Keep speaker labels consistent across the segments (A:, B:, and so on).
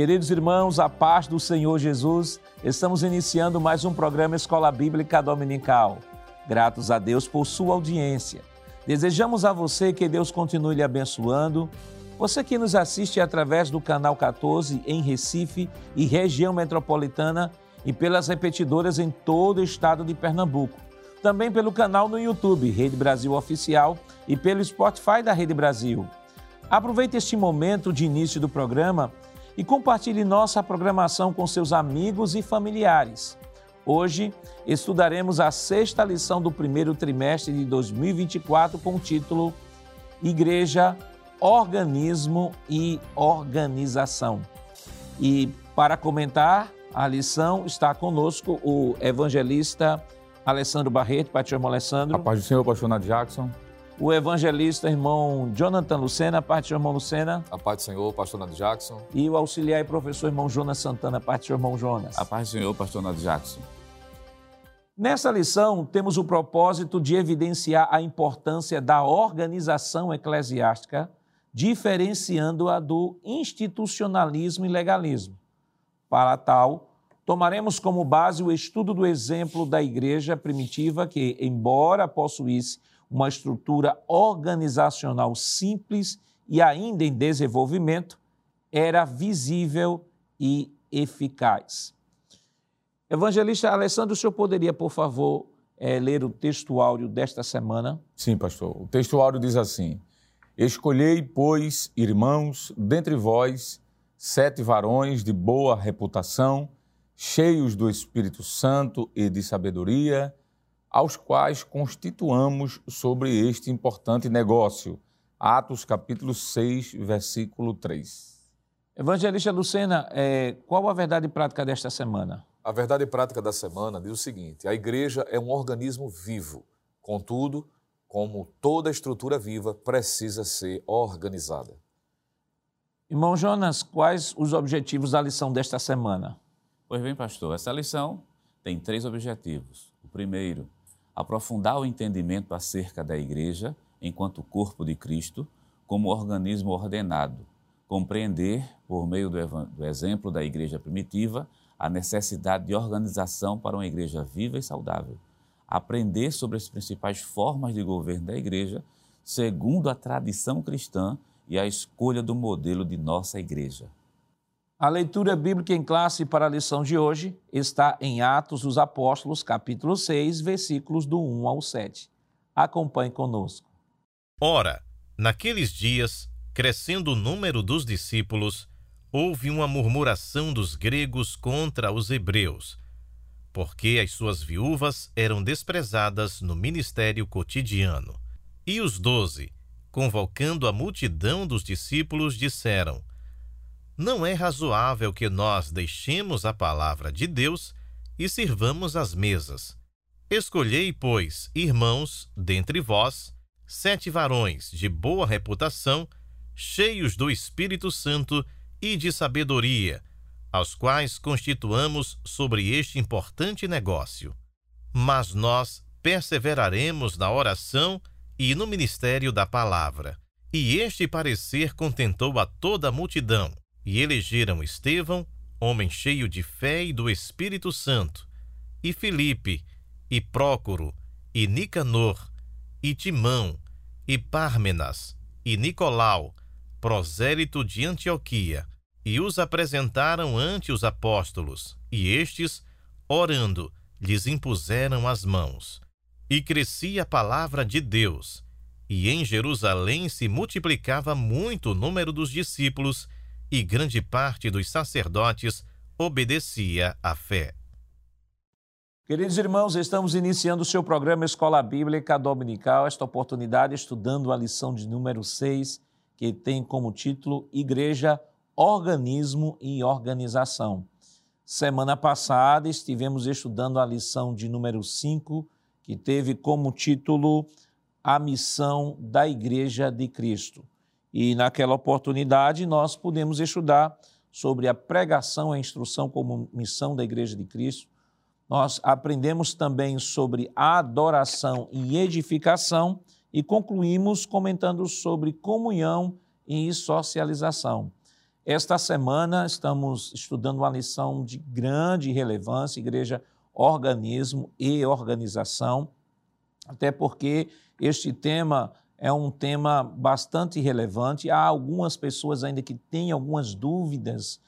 A: Queridos irmãos, a paz do Senhor Jesus, estamos iniciando mais um programa Escola Bíblica Dominical. Gratos a Deus por sua audiência. Desejamos a você que Deus continue lhe abençoando. Você que nos assiste através do canal 14 em Recife e região metropolitana e pelas repetidoras em todo o estado de Pernambuco. Também pelo canal no YouTube Rede Brasil Oficial e pelo Spotify da Rede Brasil. Aproveite este momento de início do programa e compartilhe nossa programação com seus amigos e familiares. Hoje estudaremos a sexta lição do primeiro trimestre de 2024 com o título Igreja, Organismo e Organização. E para comentar a lição está conosco o evangelista Alessandro Barreto, Irmão Alessandro.
B: A paz do Senhor, pastor Nath Jackson
A: o evangelista irmão Jonathan Lucena, parte do irmão Lucena.
C: A paz do Senhor, pastor Nado Jackson.
A: E o auxiliar e professor irmão Jonas Santana, parte do irmão Jonas.
D: A paz do Senhor, pastor Nado Jackson.
A: Nessa lição, temos o propósito de evidenciar a importância da organização eclesiástica, diferenciando-a do institucionalismo e legalismo. Para tal, tomaremos como base o estudo do exemplo da igreja primitiva que, embora possuísse uma estrutura organizacional simples e ainda em desenvolvimento, era visível e eficaz. Evangelista Alessandro, o senhor poderia, por favor, é, ler o texto desta semana?
B: Sim, pastor. O texto diz assim: Escolhei, pois, irmãos, dentre vós, sete varões de boa reputação, cheios do Espírito Santo e de sabedoria, aos quais constituamos sobre este importante negócio. Atos capítulo 6, versículo 3.
A: Evangelista Lucena, é, qual a verdade prática desta semana?
C: A verdade prática da semana diz o seguinte: a igreja é um organismo vivo, contudo, como toda estrutura viva, precisa ser organizada.
A: Irmão Jonas, quais os objetivos da lição desta semana?
D: Pois bem, pastor, essa lição tem três objetivos. O primeiro, aprofundar o entendimento acerca da Igreja enquanto corpo de Cristo como organismo ordenado, compreender, por meio do, exemplo da Igreja primitiva, a necessidade de organização para uma Igreja viva e saudável, aprender sobre as principais formas de governo da Igreja, segundo a tradição cristã e a escolha do modelo de nossa Igreja.
A: A leitura bíblica em classe para a lição de hoje está em Atos dos Apóstolos, capítulo 6, versículos do 1 ao 7. Acompanhe conosco.
E: Ora, naqueles dias, crescendo o número dos discípulos, houve uma murmuração dos gregos contra os hebreus, porque as suas viúvas eram desprezadas no ministério cotidiano. E os doze, convocando a multidão dos discípulos, disseram: não é razoável que nós deixemos a palavra de Deus e sirvamos as mesas. Escolhei, pois, irmãos, dentre vós, sete varões de boa reputação, cheios do Espírito Santo e de sabedoria, aos quais constituamos sobre este importante negócio. Mas nós perseveraremos na oração e no ministério da palavra. E este parecer contentou a toda a multidão. E elegeram Estevão, homem cheio de fé e do Espírito Santo, e Filipe, e Prócoro, e Nicanor, e Timão, e Pármenas, e Nicolau, prosélito de Antioquia, e os apresentaram ante os apóstolos, e estes, orando, lhes impuseram as mãos. E crescia a palavra de Deus, e em Jerusalém se multiplicava muito o número dos discípulos, e grande parte dos sacerdotes obedecia à fé.
A: Queridos irmãos, estamos iniciando o seu programa Escola Bíblica Dominical, esta oportunidade estudando a lição de número 6, que tem como título Igreja, Organismo e Organização. Semana passada estivemos estudando a lição de número 5, que teve como título A Missão da Igreja de Cristo. E naquela oportunidade nós pudemos estudar sobre a pregação e a instrução como missão da Igreja de Cristo. Nós aprendemos também sobre adoração e edificação e concluímos comentando sobre comunhão e socialização. Esta semana estamos estudando uma lição de grande relevância, igreja, organismo e organização, até porque este tema é um tema bastante relevante. Há algumas pessoas ainda que têm algumas dúvidas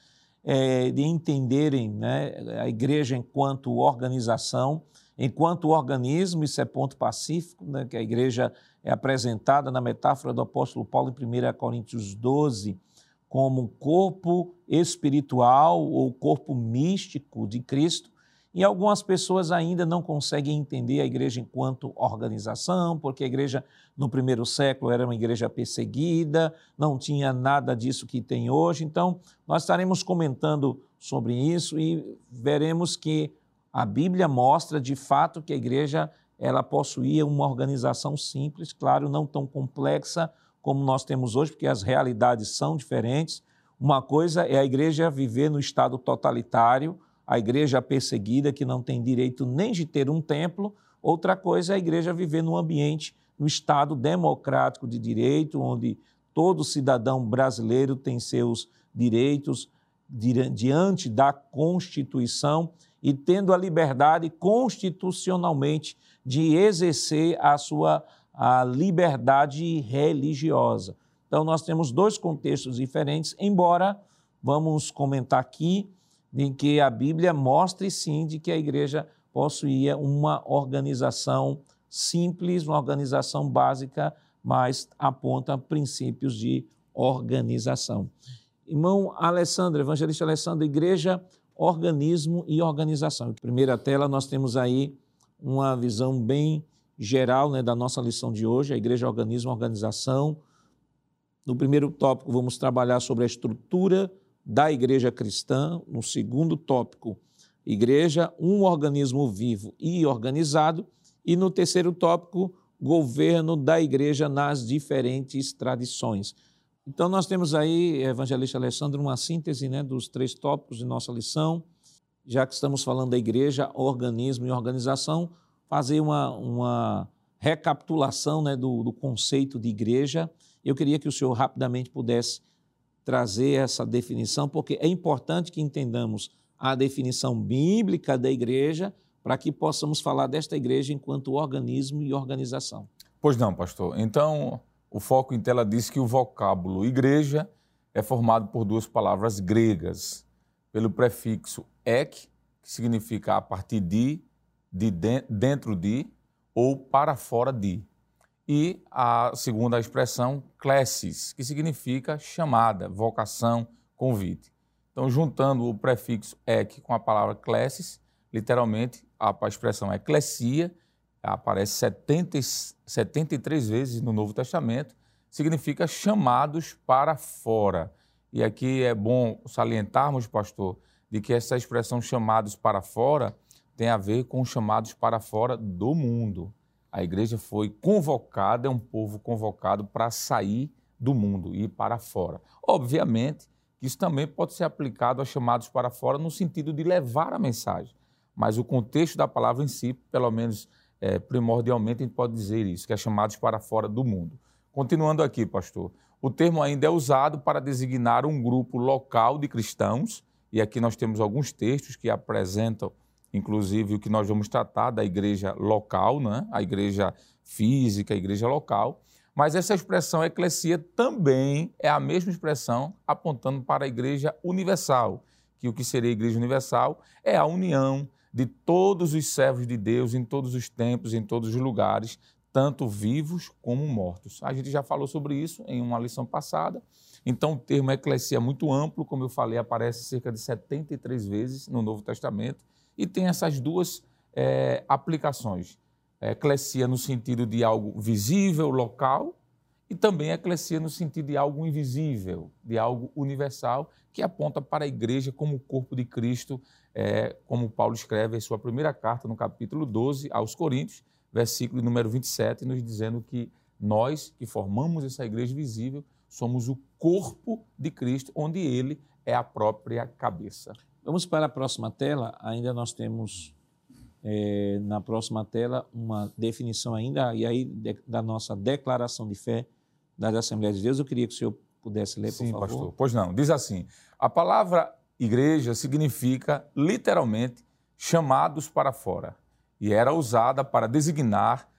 A: é, de entenderem né, a igreja enquanto organização, enquanto organismo, isso é ponto pacífico, né, que a igreja é apresentada na metáfora do apóstolo Paulo em 1 Coríntios 12 como corpo espiritual ou corpo místico de Cristo. E algumas pessoas ainda não conseguem entender a igreja enquanto organização, porque a igreja no primeiro século era uma igreja perseguida, não tinha nada disso que tem hoje. Então, nós estaremos comentando sobre isso e veremos que a Bíblia mostra de fato que a igreja ela possuía uma organização simples, claro, não tão complexa como nós temos hoje, porque as realidades são diferentes. Uma coisa é a igreja viver no estado totalitário, a igreja perseguida que não tem direito nem de ter um templo, outra coisa é a igreja viver num ambiente, no Estado democrático de direito, onde todo cidadão brasileiro tem seus direitos diante da Constituição e tendo a liberdade constitucionalmente de exercer a sua a liberdade religiosa. Então, nós temos dois contextos diferentes, embora vamos comentar aqui em que a Bíblia mostre sim de que a igreja possuía uma organização simples, uma organização básica, mas aponta princípios de organização. Irmão Alessandro, evangelista Alessandro, igreja, organismo e organização. Primeira tela, nós temos aí uma visão bem geral né, da nossa lição de hoje, a igreja, organismo, organização. No primeiro tópico, vamos trabalhar sobre a estrutura da igreja cristã. No segundo tópico, igreja, um organismo vivo e organizado. E no terceiro tópico, governo da igreja nas diferentes tradições. Então, nós temos aí, evangelista Alessandro, uma síntese né, dos três tópicos de nossa lição. Já que estamos falando da igreja, organismo e organização, fazer uma, uma recapitulação né, do, do conceito de igreja. Eu queria que o senhor rapidamente pudesse trazer essa definição, porque é importante que entendamos a definição bíblica da igreja para que possamos falar desta igreja enquanto organismo e organização.
B: Pois não, pastor. Então, o foco em tela diz que o vocábulo igreja é formado por duas palavras gregas, pelo prefixo ek, que significa a partir de, de dentro de ou para fora de e a segunda expressão, classes, que significa chamada, vocação, convite. Então, juntando o prefixo ek com a palavra classes, literalmente a expressão eclesia aparece 70, 73 vezes no Novo Testamento, significa chamados para fora. E aqui é bom salientarmos, pastor, de que essa expressão chamados para fora tem a ver com chamados para fora do mundo a igreja foi convocada, é um povo convocado para sair do mundo e ir para fora. Obviamente isso também pode ser aplicado a chamados para fora no sentido de levar a mensagem, mas o contexto da palavra em si, pelo menos é, primordialmente, a gente pode dizer isso, que é chamados para fora do mundo. Continuando aqui, pastor, o termo ainda é usado para designar um grupo local de cristãos, e aqui nós temos alguns textos que apresentam inclusive o que nós vamos tratar da igreja local, né? a igreja física, a igreja local. Mas essa expressão eclesia também é a mesma expressão apontando para a igreja universal, que o que seria a igreja universal é a união de todos os servos de Deus em todos os tempos, em todos os lugares, tanto vivos como mortos. A gente já falou sobre isso em uma lição passada. Então, o termo eclesia é muito amplo, como eu falei, aparece cerca de 73 vezes no Novo Testamento e tem essas duas é, aplicações. Eclesia no sentido de algo visível, local, e também eclesia no sentido de algo invisível, de algo universal, que aponta para a igreja como o corpo de Cristo, é, como Paulo escreve em sua primeira carta, no capítulo 12 aos Coríntios, versículo número 27, nos dizendo que nós que formamos essa igreja visível somos o corpo de Cristo, onde ele é a própria cabeça.
A: Vamos para a próxima tela. Ainda nós temos é, na próxima tela uma definição ainda, e aí de, da nossa declaração de fé das Assembleias de Deus. Eu queria que o senhor pudesse ler,
B: Sim,
A: por favor.
B: pastor. Pois não. Diz assim: a palavra igreja significa literalmente chamados para fora e era usada para designar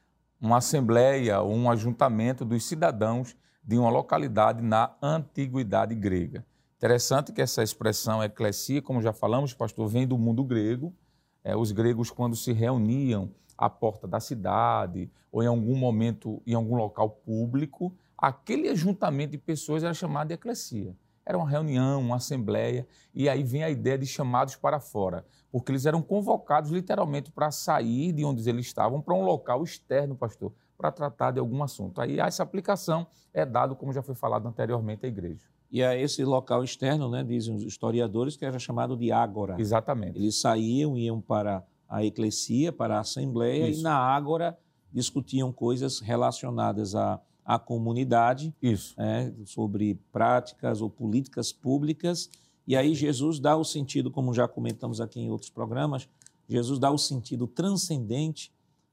B: uma assembleia ou um ajuntamento dos cidadãos de uma localidade na antiguidade grega. Interessante que essa expressão eclesia, como já falamos, pastor, vem do mundo grego. É, os gregos, quando se reuniam à porta da cidade ou em algum momento em algum local público, aquele ajuntamento de pessoas era chamado de eclesia. Era uma reunião, uma assembleia, e aí vem a ideia de chamados para fora, porque eles eram convocados literalmente para sair de onde eles estavam para um local externo, pastor, para tratar de algum assunto. Aí essa aplicação é dado, como já foi falado anteriormente, à igreja.
A: E a esse local externo, né, dizem os historiadores, que era chamado de ágora.
B: Exatamente.
A: Eles saíam, iam para a eclesia, para a assembleia,
B: Isso.
A: e na ágora discutiam coisas relacionadas à, à comunidade,
B: Isso.
A: né, sobre práticas ou políticas públicas. E aí Jesus dá o sentido, como já comentamos aqui em outros programas, Jesus dá o sentido transcendente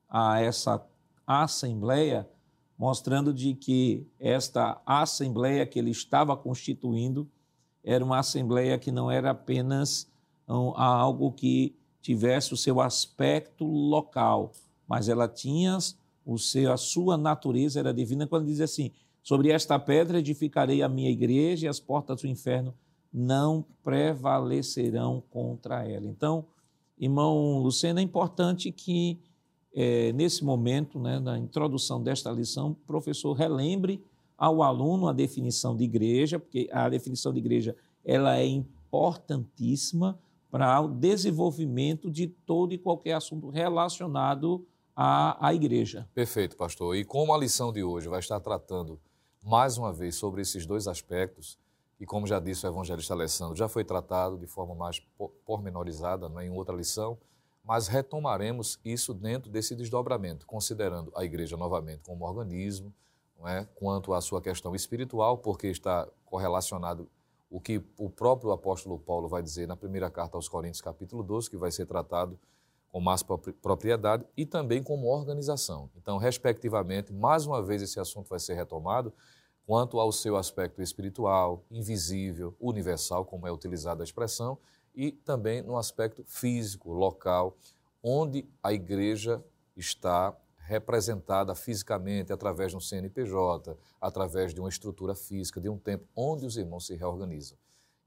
A: a essa assembleia, mostrando de que esta assembleia que ele estava constituindo era uma assembleia que não era apenas algo que tivesse o seu aspecto local, mas ela tinha o seu, a sua natureza era divina quando diz assim: sobre esta pedra edificarei a minha igreja e as portas do inferno não prevalecerão contra ela. Então, irmão Luciano, é importante que é, nesse momento, né, na introdução desta lição, o professor relembre ao aluno a definição de igreja, porque a definição de igreja ela é importantíssima para o desenvolvimento de todo e qualquer assunto relacionado à, à igreja.
C: Perfeito, pastor. E como a lição de hoje vai estar tratando mais uma vez sobre esses dois aspectos, e como já disse o evangelista Alessandro, já foi tratado de forma mais pormenorizada né, em outra lição, mas retomaremos isso dentro desse desdobramento, considerando a igreja novamente como organismo, é? quanto à sua questão espiritual, porque está correlacionado o que o próprio apóstolo Paulo vai dizer na primeira carta aos Coríntios, capítulo 12, que vai ser tratado com mais propriedade, e também como organização. Então, respectivamente, mais uma vez esse assunto vai ser retomado quanto ao seu aspecto espiritual, invisível, universal, como é utilizada a expressão, e também no aspecto físico, local, onde a igreja está representada fisicamente através de um CNPJ, através de uma estrutura física, de um tempo onde os irmãos se reorganizam.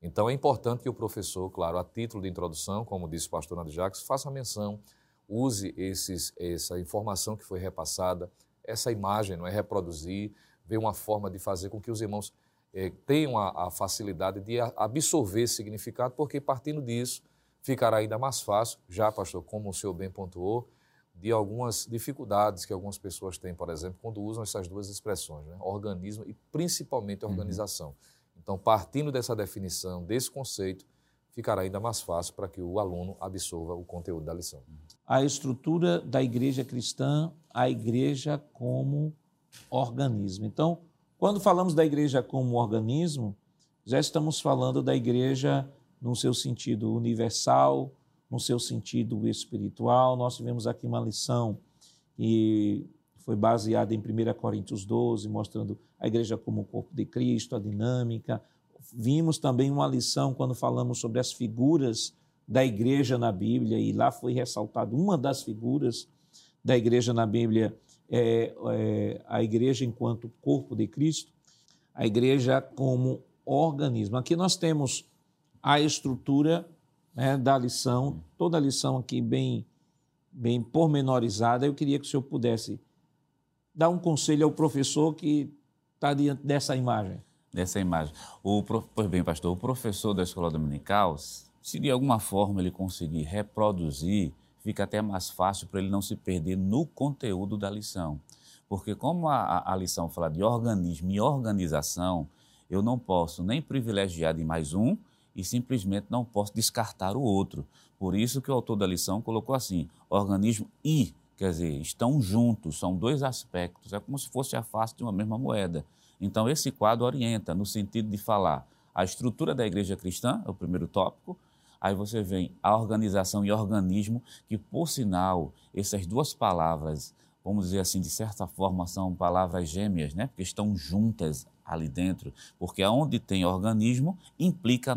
C: Então é importante que o professor, claro, a título de introdução, como disse o pastor Nando Jacques, faça menção, use esses, essa informação que foi repassada, essa imagem, não é reproduzir, ver uma forma de fazer com que os irmãos eh, tenham a, a facilidade de absorver significado, porque partindo disso ficará ainda mais fácil, já, pastor, como o senhor bem pontuou, de algumas dificuldades que algumas pessoas têm, por exemplo, quando usam essas duas expressões, né? organismo e principalmente organização. Uhum. Então, partindo dessa definição, desse conceito, ficará ainda mais fácil para que o aluno absorva o conteúdo da lição.
A: A estrutura da igreja cristã, a igreja como organismo. Então, quando falamos da igreja como organismo, já estamos falando da igreja no seu sentido universal, no seu sentido espiritual. Nós tivemos aqui uma lição que foi baseada em 1 Coríntios 12, mostrando a igreja como o corpo de Cristo, a dinâmica. Vimos também uma lição quando falamos sobre as figuras da igreja na Bíblia, e lá foi ressaltado uma das figuras da igreja na Bíblia, é, é, a igreja enquanto corpo de Cristo, a igreja como organismo. Aqui nós temos a estrutura né, da lição, toda a lição aqui bem, bem pormenorizada. Eu queria que o senhor pudesse dar um conselho ao professor que está diante dessa imagem.
D: Dessa imagem. O, pois bem, pastor, o professor da escola dominical, se de alguma forma ele conseguir reproduzir, fica até mais fácil para ele não se perder no conteúdo da lição. Porque como a, a lição fala de organismo e organização, eu não posso nem privilegiar de mais um, e simplesmente não posso descartar o outro. Por isso que o autor da lição colocou assim: organismo e, quer dizer, estão juntos, são dois aspectos, é como se fosse a face de uma mesma moeda. Então, esse quadro orienta no sentido de falar a estrutura da igreja cristã, é o primeiro tópico, aí você vem a organização e organismo, que, por sinal, essas duas palavras, vamos dizer assim, de certa forma, são palavras gêmeas, né? porque estão juntas ali dentro, porque aonde tem organismo implica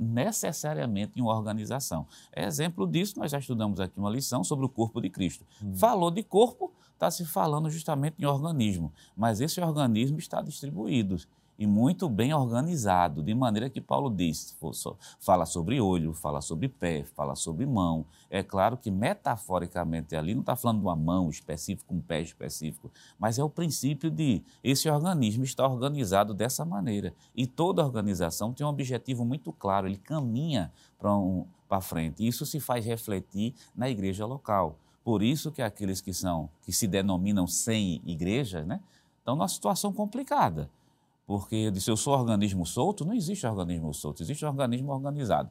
D: necessariamente em uma organização. Exemplo disso, nós já estudamos aqui uma lição sobre o corpo de Cristo. Hum. Falou de corpo, está se falando justamente em organismo, mas esse organismo está distribuído e muito bem organizado, de maneira que Paulo diz, fala sobre olho, fala sobre pé, fala sobre mão. É claro que metaforicamente ali não está falando de uma mão específica, um pé específico, mas é o princípio de esse organismo está organizado dessa maneira. E toda organização tem um objetivo muito claro, ele caminha para um, frente. Isso se faz refletir na igreja local. Por isso que aqueles que são que se denominam sem igreja, né, estão numa situação complicada porque se eu sou organismo solto, não existe organismo solto, existe organismo organizado.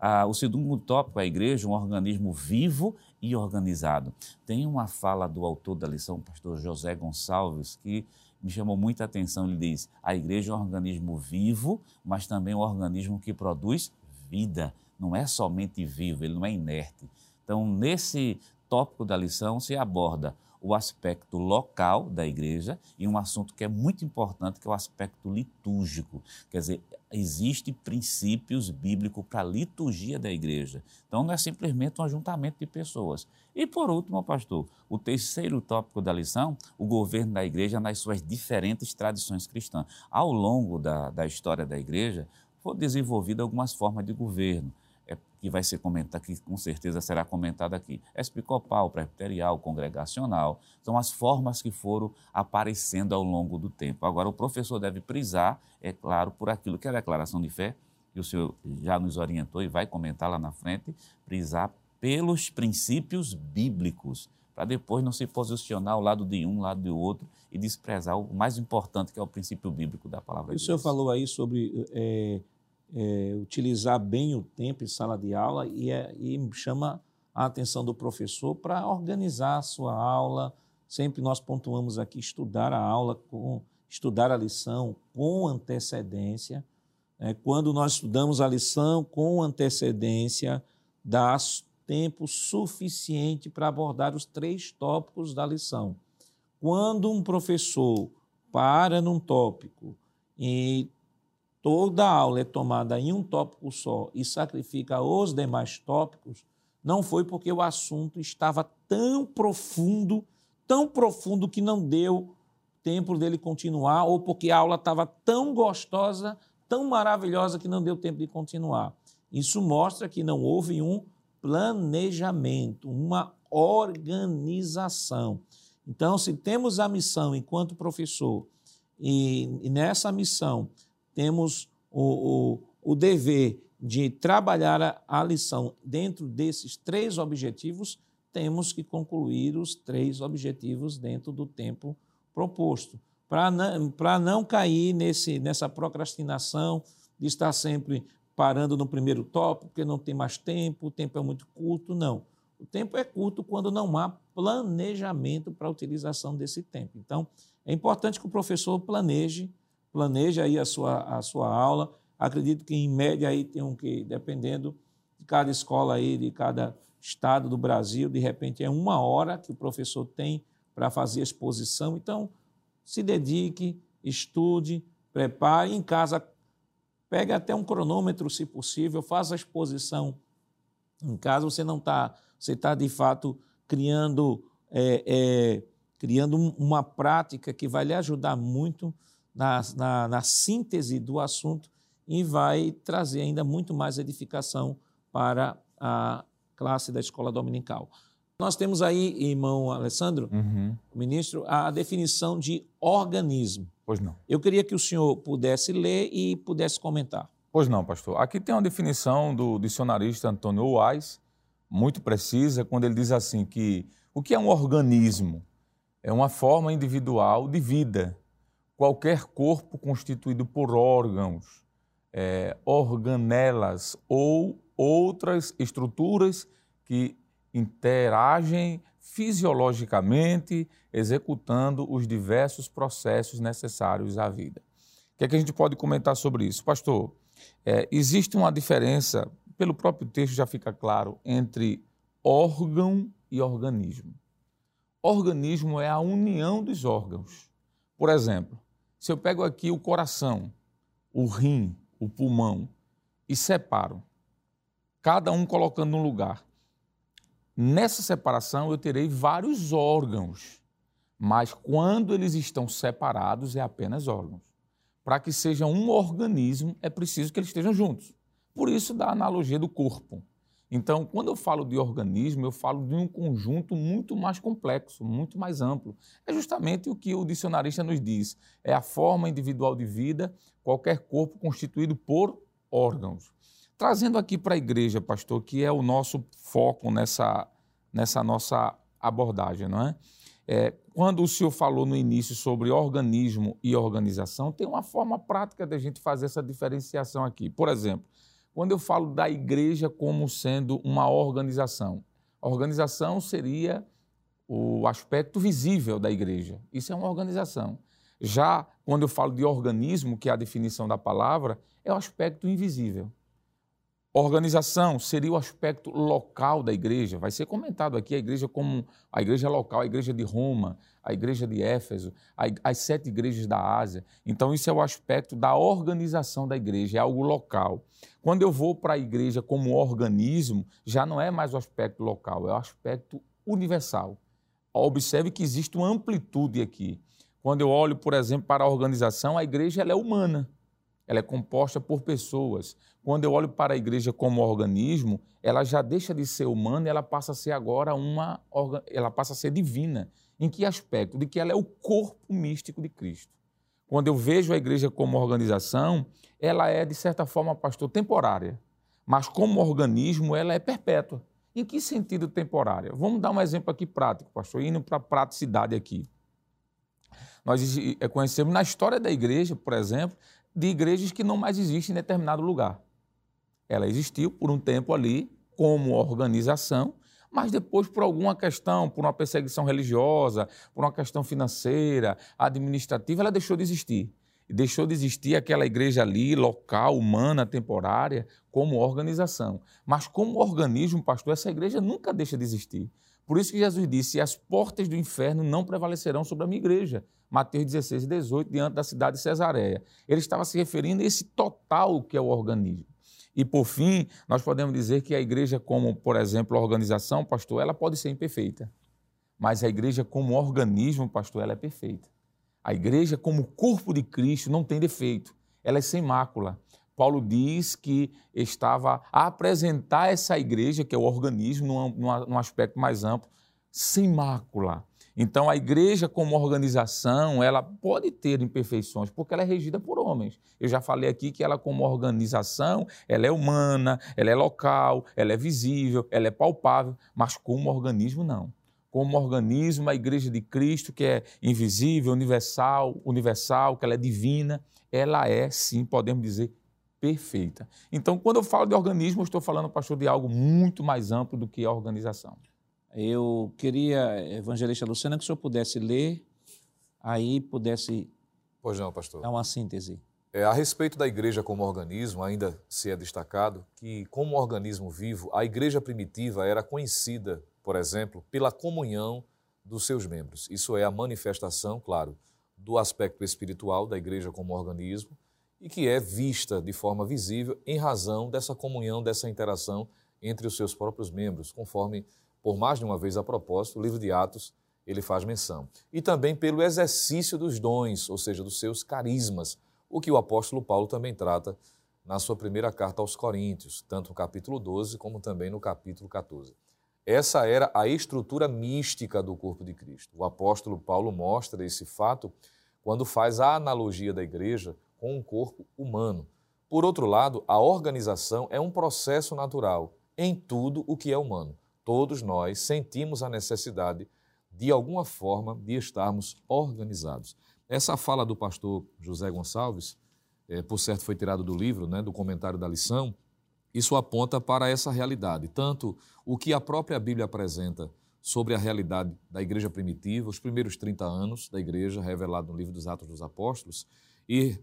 D: Ah, o segundo tópico, a igreja, um organismo vivo e organizado. Tem uma fala do autor da lição, o pastor José Gonçalves, que me chamou muita atenção. Ele diz: a igreja é um organismo vivo, mas também um organismo que produz vida. Não é somente vivo, ele não é inerte. Então, nesse tópico da lição se aborda o aspecto local da igreja e um assunto que é muito importante, que é o aspecto litúrgico. Quer dizer, existem princípios bíblicos para a liturgia da igreja. Então, não é simplesmente um ajuntamento de pessoas. E, por último, pastor, o terceiro tópico da lição, o governo da igreja nas suas diferentes tradições cristãs. Ao longo da, da história da igreja, foram desenvolvidas algumas formas de governo que vai ser comentado, que com certeza será comentado aqui. Episcopal, presbiterial, congregacional, são as formas que foram aparecendo ao longo do tempo. Agora, o professor deve prisar, é claro, por aquilo que é a declaração de fé, que o senhor já nos orientou e vai comentar lá na frente, prisar pelos princípios bíblicos, para depois não se posicionar ao lado de um, ao lado do outro e desprezar o mais importante, que é o princípio bíblico da palavra de Deus.
A: O senhor falou aí sobre é é, utilizar bem o tempo em sala de aula e, é, e chama a atenção do professor para organizar a sua aula. Sempre nós pontuamos aqui estudar a aula, com, estudar a lição com antecedência. É, quando nós estudamos a lição com antecedência, dá tempo suficiente para abordar os três tópicos da lição. Quando um professor para num tópico e toda a aula é tomada em um tópico só e sacrifica os demais tópicos, não foi porque o assunto estava tão profundo, tão profundo que não deu tempo dele continuar, ou porque a aula estava tão gostosa, tão maravilhosa que não deu tempo de continuar. Isso mostra que não houve um planejamento, uma organização. Então, se temos a missão enquanto professor, e, e nessa missão temos o, o, o dever de trabalhar a, a lição dentro desses três objetivos, temos que concluir os três objetivos dentro do tempo proposto, para não, não cair nesse, nessa procrastinação de estar sempre parando no primeiro tópico, porque não tem mais tempo, o tempo é muito curto. Não. O tempo é curto quando não há planejamento para a utilização desse tempo. Então, é importante que o professor planeje planeja aí a sua, a sua aula. Acredito que, em média, aí tem um que, dependendo de cada escola aí, de cada estado do Brasil, de repente é uma hora que o professor tem para fazer a exposição. Então, se dedique, estude, prepare. Em casa, pegue até um cronômetro, se possível, faça a exposição. Em casa, você não está, você está de fato criando, é, é, criando uma prática que vai lhe ajudar muito na, na, na síntese do assunto e vai trazer ainda muito mais edificação para a classe da escola dominical. Nós temos aí, irmão Alessandro, uhum. ministro, a definição de organismo.
B: Pois não.
A: Eu queria que o senhor pudesse ler e pudesse comentar.
B: Pois não, pastor. Aqui tem uma definição do dicionarista Antônio Wise, muito precisa, quando ele diz assim que o que é um organismo? É uma forma individual de vida qualquer corpo constituído por órgãos, é, organelas ou outras estruturas que interagem fisiologicamente, executando os diversos processos necessários à vida. O que, é que a gente pode comentar sobre isso? Pastor, é, existe uma diferença, pelo próprio texto já fica claro, entre órgão e organismo. Organismo é a união dos órgãos. Por exemplo, Se eu pego aqui o coração, o rim, o pulmão e separo, cada um colocando no lugar, nessa separação eu terei vários órgãos, mas quando eles estão separados é apenas órgãos. Para que seja um organismo, é preciso que eles estejam juntos. Por isso, da analogia do corpo. Então, quando eu falo de organismo, eu falo de um conjunto muito mais complexo, muito mais amplo. É justamente o que o dicionarista nos diz: é a forma individual de vida, qualquer corpo constituído por órgãos. Trazendo aqui para a igreja, pastor, que é o nosso foco nessa, nessa nossa abordagem, não é? é? Quando o senhor falou no início sobre organismo e organização, tem uma forma prática da gente fazer essa diferenciação aqui. Por exemplo, quando eu falo da igreja como sendo uma organização, a organização seria o aspecto visível da igreja. Isso é uma organização. Já quando eu falo de organismo, que é a definição da palavra, é o aspecto invisível. Organização seria o aspecto local da igreja. Vai ser comentado aqui a igreja como a igreja local, a igreja de Roma, a igreja de Éfeso, as sete igrejas da Ásia. Então, isso é o aspecto da organização da igreja, é algo local. Quando eu vou para a igreja como organismo, já não é mais o aspecto local, é o aspecto universal. Observe que existe uma amplitude aqui. Quando eu olho, por exemplo, para a organização, a igreja é humana ela é composta por pessoas. Quando eu olho para a igreja como organismo, ela já deixa de ser humana e ela passa a ser agora uma, ela passa a ser divina. Em que aspecto? De que ela é o corpo místico de Cristo. Quando eu vejo a igreja como organização, ela é, de certa forma, pastor, temporária. Mas como organismo, ela é perpétua. Em que sentido temporária? Vamos dar um exemplo aqui prático, pastor, indo para a praticidade aqui. Nós eh, conhecemos na história da igreja, por exemplo, de igrejas que não mais existem em determinado lugar. Ela existiu por um tempo ali como organização, mas depois, por alguma questão, por uma perseguição religiosa, por uma questão financeira, administrativa, ela deixou de existir. E deixou de existir aquela igreja ali, local, humana, temporária, como organização. Mas como organismo, pastor, essa igreja nunca deixa de existir. Por isso que Jesus disse: as portas do inferno não prevalecerão sobre a minha igreja. Mateus 16 e 18, diante da cidade de Cesareia. Ele estava se referindo a esse total que é o organismo. E, por fim, nós podemos dizer que a igreja, como, por exemplo, a organização, pastor, ela pode ser imperfeita. Mas a igreja, como organismo, pastor, ela é perfeita. A igreja, como corpo de Cristo, não tem defeito. Ela é sem mácula. Paulo diz que estava a apresentar essa igreja, que é o organismo, num, num aspecto mais amplo, sem mácula. Então, a igreja, como organização, ela pode ter imperfeições, porque ela é regida por homens. Eu já falei aqui que ela, como organização, ela é humana, ela é local, ela é visível, ela é palpável, mas como organismo, não. Como organismo, a igreja de Cristo, que é invisível, universal, universal, que ela é divina, ela é, sim, podemos dizer, perfeita. Então, quando eu falo de organismo, eu estou falando, pastor, de algo muito mais amplo do que a organização.
A: Eu queria, evangelista Luciana, que o senhor pudesse ler, aí pudesse
C: pois não, pastor.
A: dar uma síntese.
C: É, a respeito da igreja como organismo, ainda se é destacado que, como organismo vivo, a igreja primitiva era conhecida, por exemplo, pela comunhão dos seus membros. Isso é a manifestação, claro, do aspecto espiritual da igreja como organismo, e que é vista de forma visível em razão dessa comunhão, dessa interação entre os seus próprios membros, conforme, por mais de uma vez a propósito, o livro de Atos ele faz menção. E também pelo exercício dos dons, ou seja, dos seus carismas, o que o apóstolo Paulo também trata na sua primeira carta aos Coríntios, tanto no capítulo 12 como também no capítulo 14. Essa era a estrutura mística do corpo de Cristo. O apóstolo Paulo mostra esse fato quando faz a analogia da igreja com um corpo humano. Por outro lado, a organização é um processo natural em tudo o que é humano. Todos nós sentimos a necessidade, de alguma forma, de estarmos organizados. Essa fala do pastor José Gonçalves, é, por certo foi tirado do livro, né, do comentário da lição, isso aponta para essa realidade. Tanto o que a própria Bíblia apresenta sobre a realidade da igreja primitiva, os primeiros 30 anos da igreja, revelado no livro dos Atos dos Apóstolos, e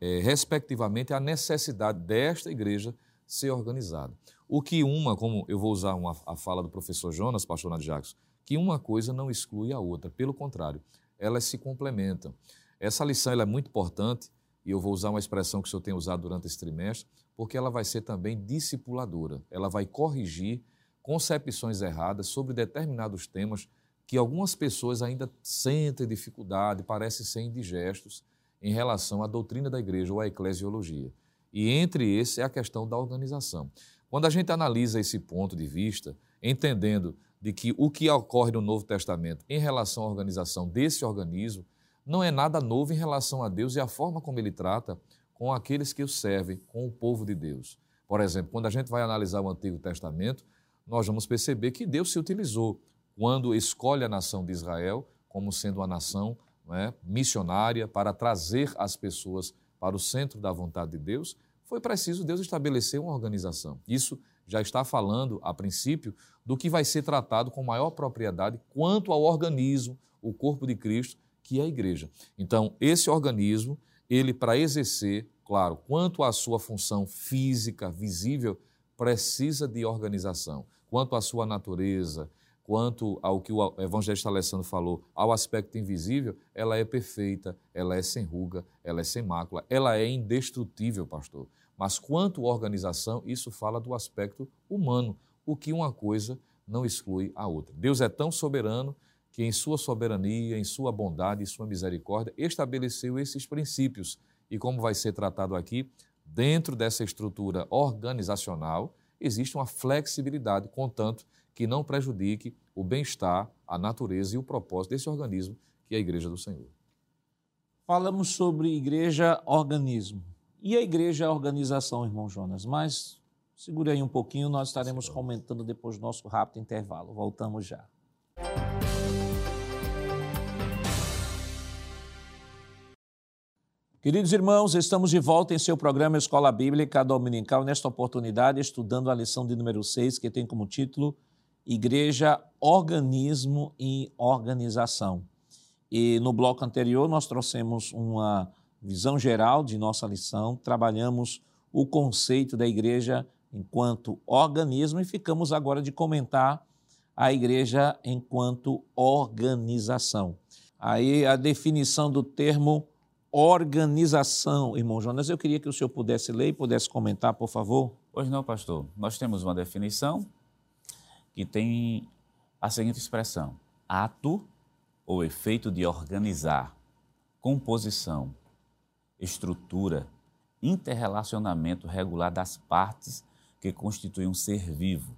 C: é, respectivamente, a necessidade desta igreja ser organizada. O que uma, como eu vou usar uma, a fala do professor Jonas, pastor Nadir Jacques, que uma coisa não exclui a outra, pelo contrário, elas se complementam. Essa lição é muito importante e eu vou usar uma expressão que o senhor tem usado durante esse trimestre, porque ela vai ser também discipuladora. Ela vai corrigir concepções erradas sobre determinados temas que algumas pessoas ainda sentem dificuldade, parecem ser indigestos em relação à doutrina da igreja ou à eclesiologia. E entre esses é a questão da organização. Quando a gente analisa esse ponto de vista, entendendo de que o que ocorre no Novo Testamento em relação à organização desse organismo não é nada novo em relação a Deus e a forma como ele trata com aqueles que o servem, com o povo de Deus. Por exemplo, quando a gente vai analisar o Antigo Testamento, nós vamos perceber que Deus se utilizou quando escolhe a nação de Israel como sendo uma nação é, missionária para trazer as pessoas para o centro da vontade de Deus, foi preciso Deus estabelecer uma organização. Isso já está falando, a princípio, do que vai ser tratado com maior propriedade quanto ao organismo, o corpo de Cristo, que é a igreja. Então, esse organismo, ele para exercer, claro, quanto à sua função física, visível, precisa de organização. Quanto à sua natureza, quanto ao que o evangelista Alessandro falou, ao aspecto invisível, ela é perfeita, ela é sem ruga, ela é sem mácula, ela é indestrutível, pastor. Mas quanto à organização, isso fala do aspecto humano, o que uma coisa não exclui a outra. Deus é tão soberano que, em sua soberania, em sua bondade e sua misericórdia, estabeleceu esses princípios. E como vai ser tratado aqui, dentro dessa estrutura organizacional, existe uma flexibilidade, contanto que não prejudique o bem-estar, a natureza e o propósito desse organismo que é a Igreja do Senhor.
A: Falamos sobre igreja organismo. E a igreja é organização, irmão Jonas, mas segure aí um pouquinho, nós estaremos comentando depois do nosso rápido intervalo. Voltamos já. Queridos irmãos, estamos de volta em seu programa Escola Bíblica Dominical, nesta oportunidade estudando a lição de número 6, que tem como título Igreja, Organismo e Organização. E no bloco anterior nós trouxemos uma visão geral de nossa lição, trabalhamos o conceito da igreja enquanto organismo e ficamos agora de comentar a igreja enquanto organização. Aí a definição do termo organização, irmão Jonas, eu queria que o senhor pudesse ler e pudesse comentar, por favor.
D: Pois não, pastor. Nós temos uma definição que tem a seguinte expressão: ato ou efeito de organizar, composição, estrutura, interrelacionamento regular das partes que constituem um ser vivo,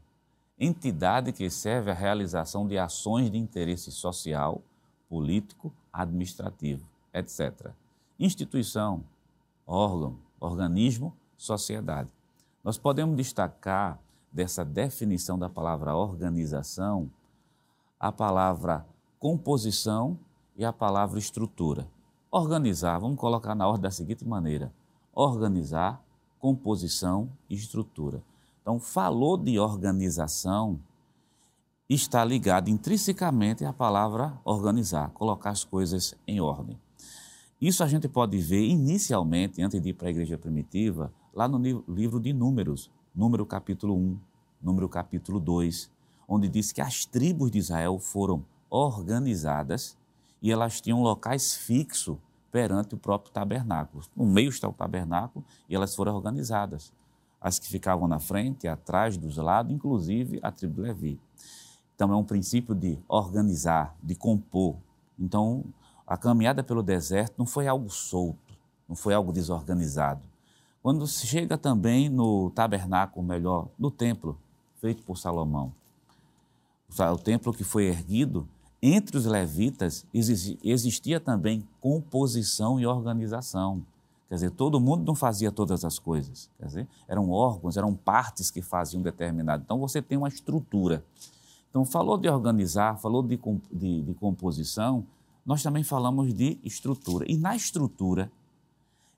D: entidade que serve à realização de ações de interesse social, político, administrativo, etc. Instituição, órgão, organismo, sociedade. Nós podemos destacar dessa definição da palavra organização a palavra composição e a palavra estrutura. Organizar, vamos colocar na ordem da seguinte maneira: organizar, composição e estrutura. Então, falou de organização, está ligado intrinsecamente à palavra organizar, colocar as coisas em ordem. Isso a gente pode ver inicialmente, antes de ir para a igreja primitiva, lá no livro de Números, Número capítulo 1, Número capítulo 2, onde diz que as tribos de Israel foram organizadas e elas tinham locais fixos perante o próprio tabernáculo. No meio está o tabernáculo e elas foram organizadas. As que ficavam na frente, atrás, dos lados, inclusive a tribo de Levi. Então é um princípio de organizar, de compor. Então a caminhada pelo deserto não foi algo solto, não foi algo desorganizado. Quando se chega também no tabernáculo, melhor, no templo feito por Salomão, o templo que foi erguido, entre os levitas existia também composição e organização. Quer dizer, todo mundo não fazia todas as coisas. Quer dizer, eram órgãos, eram partes que faziam determinado. Então você tem uma estrutura. Então, falou de organizar, falou de, de, de composição, nós também falamos de estrutura. E na estrutura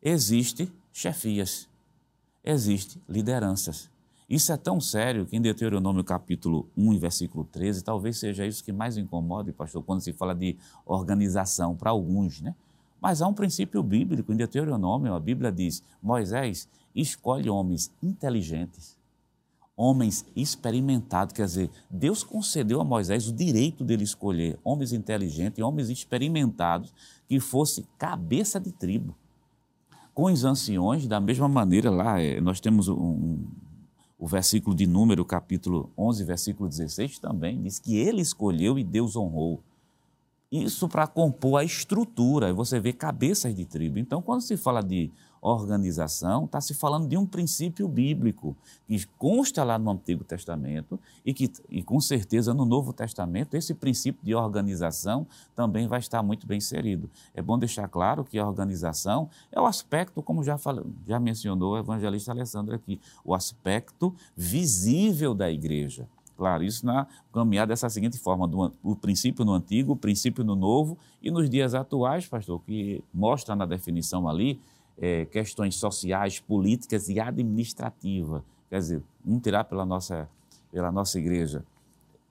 D: existe chefias, existe lideranças. Isso é tão sério que em Deuteronômio capítulo 1 versículo 13, talvez seja isso que mais incomoda, pastor, quando se fala de organização para alguns, né? Mas há um princípio bíblico em Deuteronômio, a Bíblia diz: Moisés escolhe homens inteligentes, homens experimentados, quer dizer, Deus concedeu a Moisés o direito dele escolher homens inteligentes, homens experimentados, que fosse cabeça de tribo. Com os anciões, da mesma maneira, lá é, nós temos um, o versículo de número, capítulo 11, versículo 16, também diz que ele escolheu e Deus honrou. Isso para compor a estrutura, você vê cabeças de tribo. Então, quando se fala de organização, está se falando de um princípio bíblico que consta lá no Antigo Testamento e que, e com certeza, no Novo Testamento, esse princípio de organização também vai estar muito bem inserido. É bom deixar claro que a organização é o aspecto, como já, falou, já mencionou o evangelista Alessandro aqui, o aspecto visível da igreja. Claro, isso na caminhada dessa seguinte forma: do, o princípio no antigo, o princípio no novo, e nos dias atuais, pastor, que mostra na definição ali é, questões sociais, políticas e administrativas. Quer dizer, vamos tirar pela nossa, pela nossa igreja.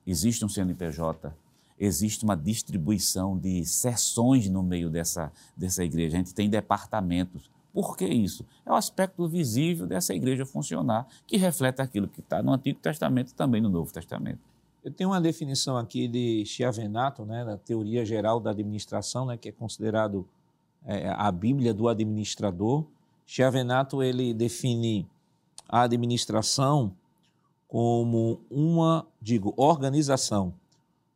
D: Existe um CNPJ, existe uma distribuição de sessões no meio dessa, dessa igreja. A gente tem departamentos. Por que isso? É o aspecto visível dessa igreja funcionar, que reflete aquilo que está no Antigo Testamento e também no Novo Testamento.
A: Eu tenho uma definição aqui de Chiavenato, né, da teoria geral da administração, né, que é considerado é, a Bíblia do administrador. Chiavenato ele define a administração como uma, digo, organização.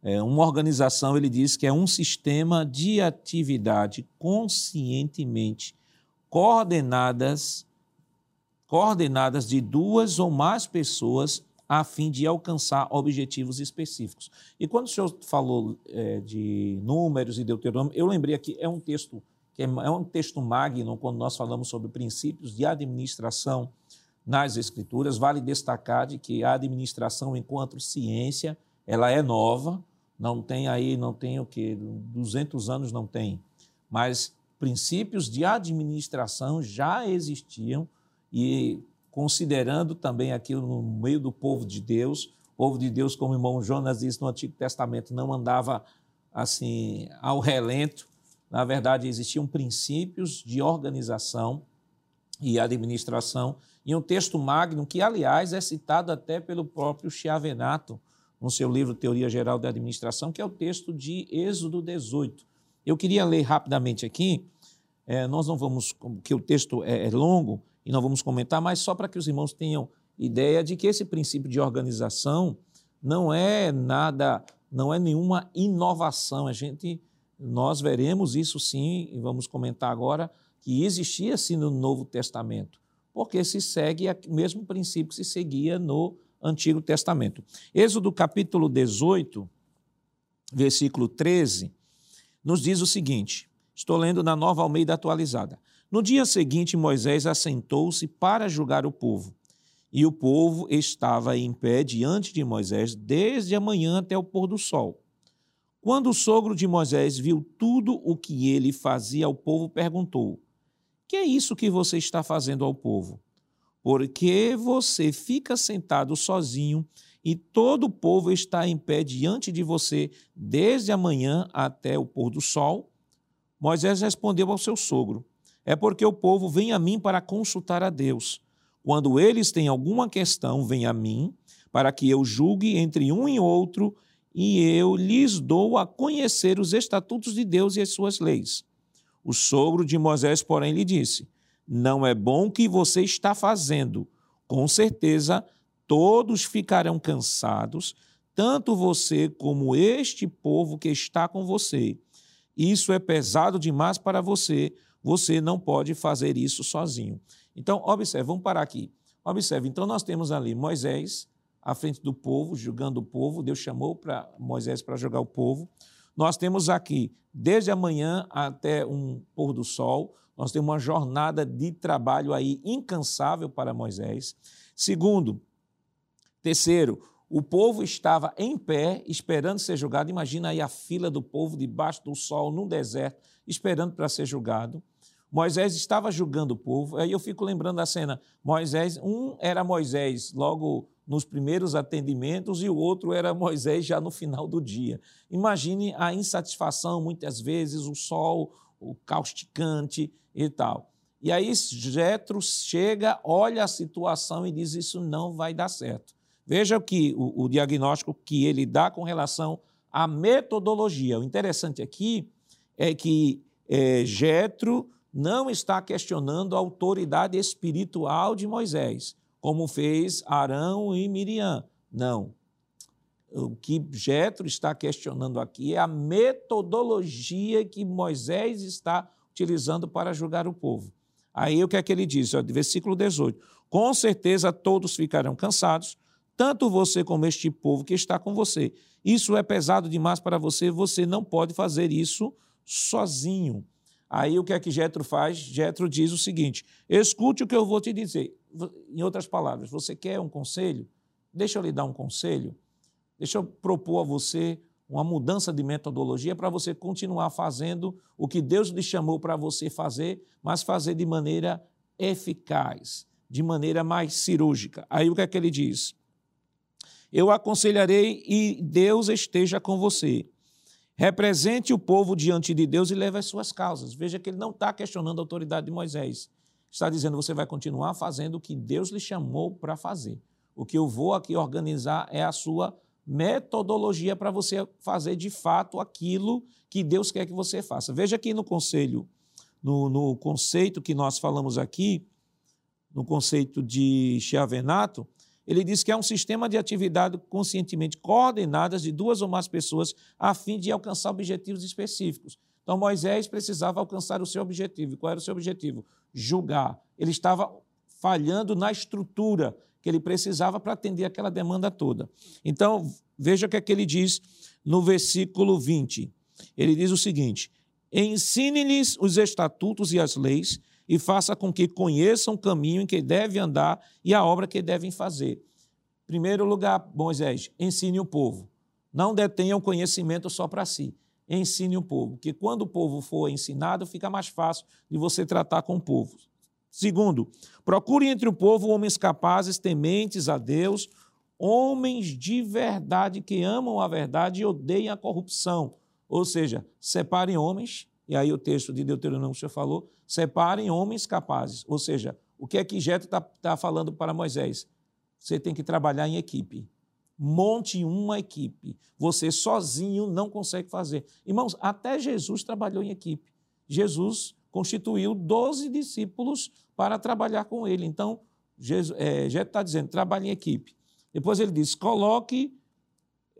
A: É, uma organização, ele diz que é um sistema de atividade conscientemente coordenadas, coordenadas de duas ou mais pessoas a fim de alcançar objetivos específicos. E quando o senhor falou é, de números e Deuteronômio, eu lembrei aqui, é um texto que é, é um texto magno quando nós falamos sobre princípios de administração nas escrituras. Vale destacar de que a administração enquanto ciência, ela é nova, não tem aí, não tem o que 200 anos não tem, mas princípios de administração já existiam e considerando também aquilo no meio do povo de Deus, povo de Deus, como o irmão Jonas disse no Antigo Testamento, não andava assim ao relento, na verdade, existiam princípios de organização e administração, e um texto magno que, aliás, é citado até pelo próprio Chiavenato, no seu livro Teoria Geral da Administração, que é o texto de Êxodo 18. Eu queria ler rapidamente aqui, é, nós não vamos, que o texto é, é longo e não vamos comentar, mas só para que os irmãos tenham ideia de que esse princípio de organização não é nada, não é nenhuma inovação. A gente nós veremos isso sim, e vamos comentar agora, que existia sim no Novo Testamento, porque se segue o mesmo princípio que se seguia no Antigo Testamento. Êxodo capítulo 18, versículo 13, nos diz o seguinte: estou lendo na nova Almeida atualizada. No dia seguinte, Moisés assentou-se para julgar o povo. E o povo estava em pé diante de Moisés desde a manhã até o pôr do sol. Quando o sogro de Moisés viu tudo o que ele fazia ao povo, perguntou: Que é isso que você está fazendo ao povo? Porque você fica sentado sozinho e todo o povo está em pé diante de você desde a manhã até o pôr do sol? Moisés respondeu ao seu sogro: É porque o povo vem a mim para consultar a Deus. Quando eles têm alguma questão, vem a mim, para que eu julgue entre um e outro e eu lhes dou a conhecer os estatutos de Deus e as suas leis. O sogro de Moisés, porém, lhe disse: Não é bom o que você está fazendo. Com certeza, todos ficarão cansados, tanto você como este povo que está com você. Isso é pesado demais para você. Você não pode fazer isso sozinho. Então, observe, vamos parar aqui. Observe, então nós temos ali Moisés, à frente do povo, julgando o povo. Deus chamou para Moisés para julgar o povo. Nós temos aqui, desde a manhã até um pôr do sol, nós temos uma jornada de trabalho aí incansável para Moisés. Segundo, terceiro, o povo estava em pé, esperando ser julgado. Imagina aí a fila do povo debaixo do sol, no deserto, esperando para ser julgado. Moisés estava julgando o povo. Aí eu fico lembrando da cena. Moisés, um era Moisés, logo nos primeiros atendimentos e o outro era Moisés já no final do dia. Imagine a insatisfação, muitas vezes, o sol, o causticante e tal. E aí Jetro chega, olha a situação e diz: Isso não vai dar certo. Veja que o, o diagnóstico que ele dá com relação à metodologia. O interessante aqui é que é, Jetro não está questionando a autoridade espiritual de Moisés, como fez Arão e Miriam. Não. O que Jetro está questionando aqui é a metodologia que Moisés está utilizando para julgar o povo. Aí o que é que ele diz? Versículo 18. Com certeza todos ficarão cansados, tanto você como este povo que está com você. Isso é pesado demais para você, você não pode fazer isso sozinho. Aí o que é que Jetro faz? Jetro diz o seguinte: escute o que eu vou te dizer. Em outras palavras, você quer um conselho? Deixa eu lhe dar um conselho. Deixa eu propor a você uma mudança de metodologia para você continuar fazendo o que Deus lhe chamou para você fazer, mas fazer de maneira eficaz, de maneira mais cirúrgica. Aí o que é que ele diz? Eu aconselharei e Deus esteja com você. Represente o povo diante de Deus e leve as suas causas. Veja que ele não está questionando a autoridade de Moisés. Está dizendo você vai continuar fazendo o que Deus lhe chamou para fazer. O que eu vou aqui organizar é a sua metodologia para você fazer de fato aquilo que Deus quer que você faça. Veja aqui no conselho, no, no conceito que nós falamos aqui, no conceito de Chiavenato, ele diz que é um sistema de atividade conscientemente coordenadas de duas ou mais pessoas a fim de alcançar objetivos específicos. Então Moisés precisava alcançar o seu objetivo. Qual era o seu objetivo? Julgar. Ele estava falhando na estrutura que ele precisava para atender aquela demanda toda. Então, veja o que é que ele diz no versículo 20. Ele diz o seguinte: Ensine-lhes os estatutos e as leis, e faça com que conheçam o caminho em que devem andar e a obra que devem fazer. Primeiro lugar, Moisés, ensine o povo. Não detenha o conhecimento só para si. Ensine o povo, que quando o povo for ensinado, fica mais fácil de você tratar com o povo. Segundo, procure entre o povo homens capazes, tementes a Deus, homens de verdade que amam a verdade e odeiam a corrupção. Ou seja, separem homens, e aí o texto de Deuteronômio já falou, separem homens capazes. Ou seja, o que é que Jetro está tá falando para Moisés? Você tem que trabalhar em equipe. Monte uma equipe. Você sozinho não consegue fazer. Irmãos, até Jesus trabalhou em equipe. Jesus constituiu 12 discípulos para trabalhar com ele. Então, Jesus é, está dizendo, trabalhe em equipe. Depois ele diz, coloque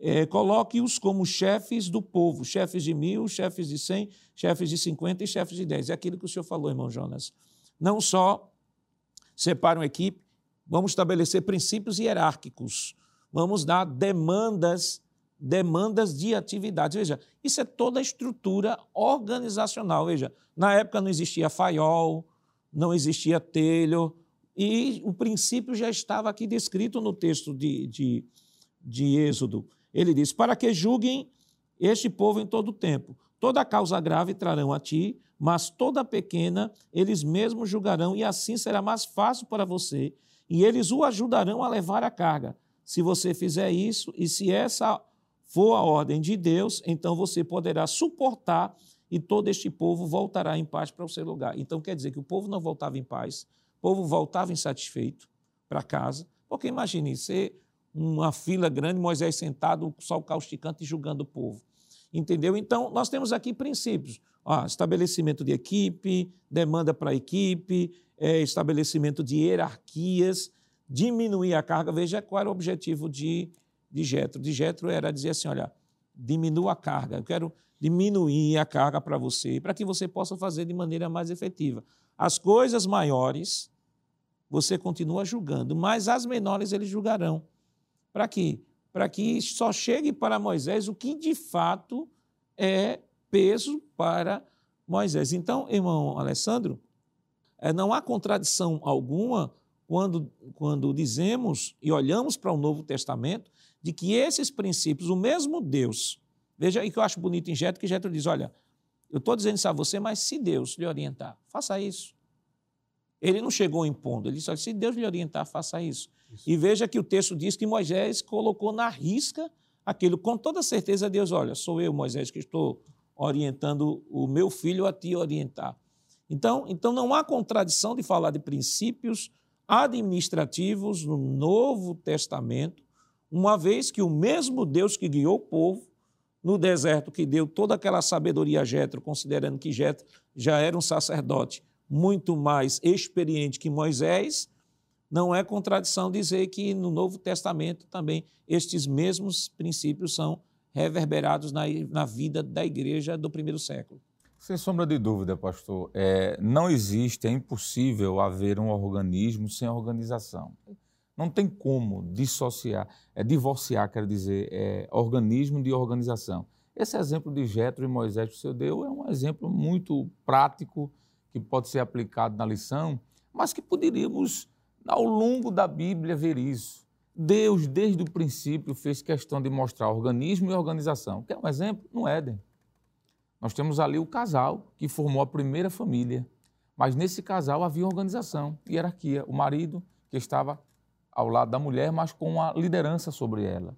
A: é, coloque-os como chefes do povo, chefes de mil, chefes de cem, chefes de cinquenta e chefes de dez. É aquilo que o senhor falou, irmão Jonas. Não só separe uma equipe, vamos estabelecer princípios hierárquicos, vamos dar demandas demandas de atividades. Veja, isso é toda a estrutura organizacional. Veja, na época não existia faiol, não existia telho, e o princípio já estava aqui descrito no texto de, de, de Êxodo. Ele diz: Para que julguem este povo em todo o tempo. Toda causa grave trarão a ti, mas toda pequena eles mesmos julgarão, e assim será mais fácil para você, e eles o ajudarão a levar a carga. Se você fizer isso, e se essa for a ordem de Deus, então você poderá suportar e todo este povo voltará em paz para o seu lugar. Então quer dizer que o povo não voltava em paz, o povo voltava insatisfeito para casa, porque imagine ser uma fila grande, Moisés sentado, o sol causticante e julgando o povo. Entendeu? Então, nós temos aqui princípios. Ó, estabelecimento de equipe, demanda para equipe, é, estabelecimento de hierarquias, diminuir a carga. Veja qual era o objetivo de de Jetro. De Jetro era dizer assim, olha, diminua a carga. Eu quero diminuir a carga para você, para que você possa fazer de maneira mais efetiva. As coisas maiores você continua julgando, mas as menores eles julgarão. Para quê? Para que só chegue para Moisés o que de fato é peso para Moisés. Então, irmão Alessandro, é, não há contradição alguma quando, quando dizemos e olhamos para o Novo Testamento de que esses princípios, o mesmo Deus, veja aí que eu acho bonito em Jetro, que Jetro diz, olha, eu estou dizendo isso a você, mas se Deus lhe orientar, faça isso. Ele não chegou impondo, ele disse, se Deus lhe orientar, faça isso. isso. E veja que o texto diz que Moisés colocou na risca aquilo, com toda certeza Deus, olha, sou eu, Moisés, que estou orientando o meu filho a te orientar. Então, então não há contradição de falar de princípios administrativos no Novo Testamento uma vez que o mesmo Deus que guiou o povo no deserto, que deu toda aquela sabedoria a Jetro, considerando que Jetro já era um sacerdote muito mais experiente que Moisés, não é contradição dizer que no Novo Testamento também estes mesmos princípios são reverberados na, na vida da igreja do primeiro século.
B: Sem sombra de dúvida, pastor, é, não existe, é impossível haver um organismo sem organização. Não tem como dissociar, é, divorciar, quer dizer, é, organismo de organização. Esse exemplo de Jetro e Moisés que senhor deu é um exemplo muito prático que pode ser aplicado na lição, mas que poderíamos, ao longo da Bíblia, ver isso. Deus, desde o princípio, fez questão de mostrar organismo e organização. Quer um exemplo? No Éden. Nós temos ali o casal que formou a primeira família, mas nesse casal havia organização, hierarquia. O marido que estava ao lado da mulher, mas com a liderança sobre ela.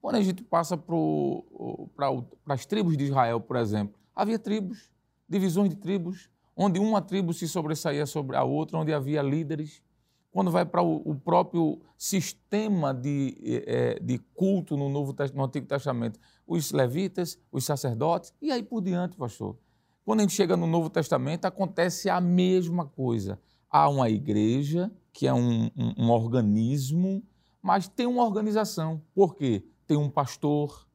B: Quando a gente passa para as tribos de Israel, por exemplo, havia tribos, divisões de tribos, onde uma tribo se sobressaía sobre a outra, onde havia líderes. Quando vai para o, próprio sistema de, é, de culto no, Novo, no Antigo Testamento, os levitas, os sacerdotes, e aí por diante, pastor. Quando a gente chega no Novo Testamento, acontece a mesma coisa. Há uma igreja que é um, um, um organismo, mas tem uma organização. Por quê? Tem um pastor,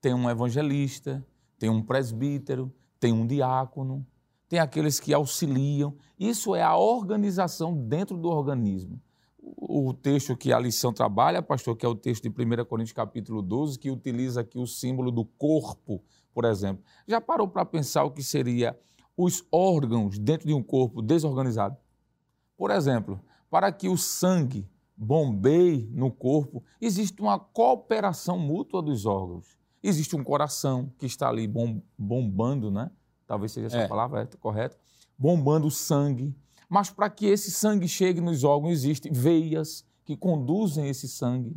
B: tem um evangelista, tem um presbítero, tem um diácono, tem aqueles que auxiliam. Isso é a organização dentro do organismo. O texto que a lição trabalha, pastor, que é o texto de 1 Coríntios capítulo 12, que utiliza aqui o símbolo do corpo, por exemplo. Já parou para pensar o que seria os órgãos dentro de um corpo desorganizado? Por exemplo, para que o sangue bombeie no corpo, existe uma cooperação mútua dos órgãos. Existe um coração que está ali bombando, né? Talvez seja essa é. palavra correta, bombando sangue. Mas para que esse sangue chegue nos órgãos, existem veias que conduzem esse sangue.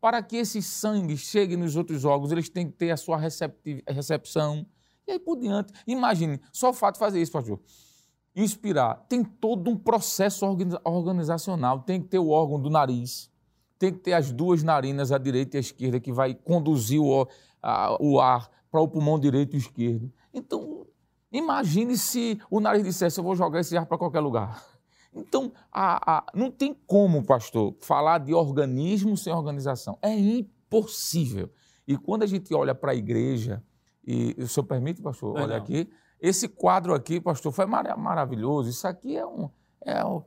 B: Para que esse sangue chegue nos outros órgãos, eles têm que ter a sua recepção. E aí por diante. Imagine, só o fato de fazer isso, pastor inspirar, tem todo um processo organizacional. Tem que ter o órgão do nariz, tem que ter as duas narinas, a direita e a esquerda, que vai conduzir o, a, o ar para o pulmão direito e esquerdo. Então, imagine se o nariz dissesse: Eu vou jogar esse ar para qualquer lugar. Então, a, a, não tem como, pastor, falar de organismo sem organização. É impossível. E quando a gente olha para a igreja, e o senhor permite, pastor, olha aqui, esse quadro aqui, pastor, foi mar maravilhoso. Isso aqui é um, é um,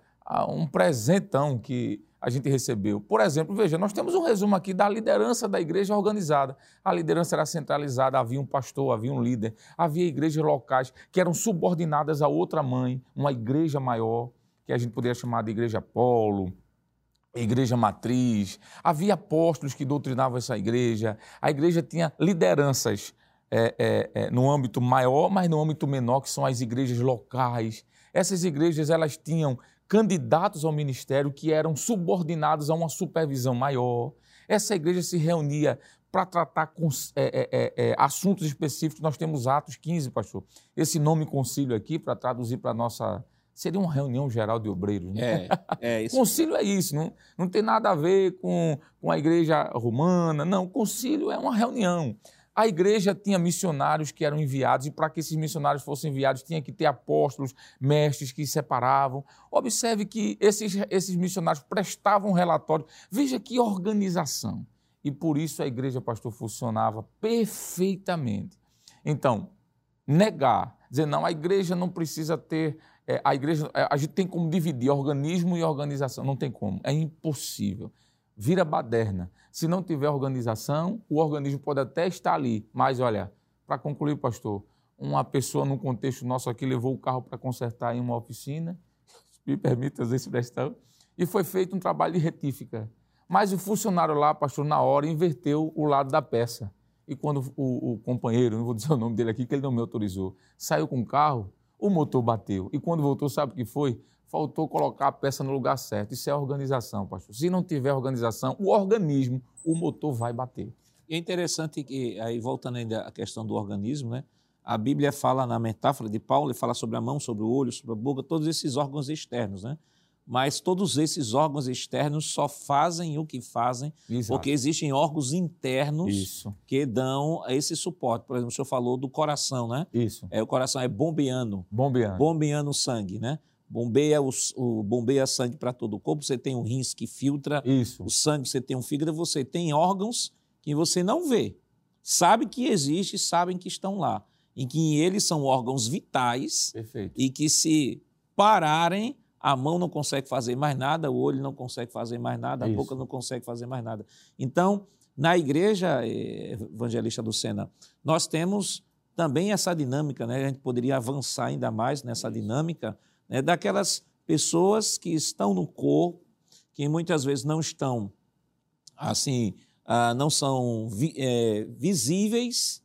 B: um presentão que a gente recebeu. Por exemplo, veja, nós temos um resumo aqui da liderança da igreja organizada. A liderança era centralizada, havia um pastor, havia um líder, havia igrejas locais que eram subordinadas a outra mãe, uma igreja maior, que a gente poderia chamar de igreja polo, igreja matriz. Havia apóstolos que doutrinavam essa igreja. A igreja tinha lideranças é, é, é, no âmbito maior, mas no âmbito menor, que são as igrejas locais. Essas igrejas elas tinham candidatos ao ministério que eram subordinados a uma supervisão maior. Essa igreja se reunia para tratar com, é, é, é, assuntos específicos. Nós temos Atos 15, pastor. Esse nome concílio aqui, para traduzir para a nossa. Seria uma reunião geral de obreiros, né? É, é isso. concílio é isso, não, não tem nada a ver com, com a igreja romana, não. Concílio é uma reunião. A igreja tinha missionários que eram enviados, e para que esses missionários fossem enviados, tinha que ter apóstolos, mestres que separavam. Observe que esses, esses missionários prestavam relatório. Veja que organização. E por isso a igreja, pastor, funcionava perfeitamente. Então, negar, dizer, não, a igreja não precisa ter. É, a igreja, é, a gente tem como dividir organismo e organização. Não tem como, é impossível vira baderna. Se não tiver organização, o organismo pode até estar ali, mas olha, para concluir, pastor, uma pessoa num contexto nosso aqui levou o carro para consertar em uma oficina, me permita essa expressão, e foi feito um trabalho de retífica. Mas o funcionário lá, pastor, na hora inverteu o lado da peça. E quando o, o companheiro, não vou dizer o nome dele aqui, que ele não me autorizou, saiu com o carro, o motor bateu. E quando voltou, sabe o que foi? Faltou colocar a peça no lugar certo. Isso é organização, pastor. Se não tiver organização, o organismo, o motor vai bater.
A: E é interessante que, aí voltando ainda à questão do organismo, né? A Bíblia fala na metáfora de Paulo, ele fala sobre a mão, sobre o olho, sobre a boca, todos esses órgãos externos, né? mas todos esses órgãos externos só fazem o que fazem
B: Exato.
A: porque existem órgãos internos
B: Isso,
A: que dão esse suporte. Por exemplo, o senhor falou do coração, né?
B: isso.
A: É, o coração é bombeando,
B: Bombeando.
A: bombeando o sangue, né? Bombeia, o, o, bombeia sangue para todo o corpo, você tem um rins que filtra
B: Isso.
A: o sangue, você tem um fígado, você tem órgãos que você não vê. Sabe que existe, sabem que estão lá. Em que eles são órgãos vitais
B: Perfeito.
A: e que se pararem, a mão não consegue fazer mais nada, o olho não consegue fazer mais nada, a
B: Isso.
A: boca não consegue fazer mais nada. Então, na igreja eh, evangelista do Sena, nós temos também essa dinâmica, né? a gente poderia avançar ainda mais nessa dinâmica né? daquelas pessoas que estão no corpo, que muitas vezes não estão assim, ah, não são vi- eh, visíveis,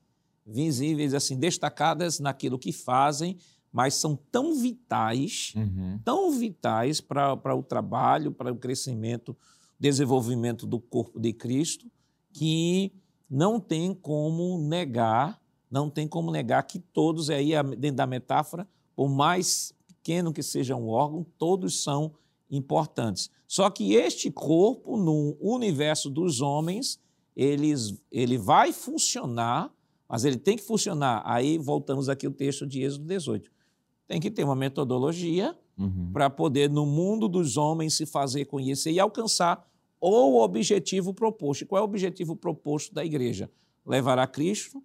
A: visíveis assim, destacadas naquilo que fazem, mas são tão vitais,
B: Uhum.
A: tão vitais para o trabalho, para o crescimento, desenvolvimento do corpo de Cristo, que não tem como negar, não tem como negar que todos, aí dentro da metáfora, por mais pequeno que seja um órgão, todos são importantes. Só que este corpo, no universo dos homens, eles, ele vai funcionar, mas ele tem que funcionar. Aí voltamos aqui ao texto de Êxodo 18. Tem que ter uma metodologia
B: Uhum.
A: para poder, no mundo dos homens, se fazer conhecer e alcançar o objetivo proposto. E qual é o objetivo proposto da igreja? Levar a Cristo,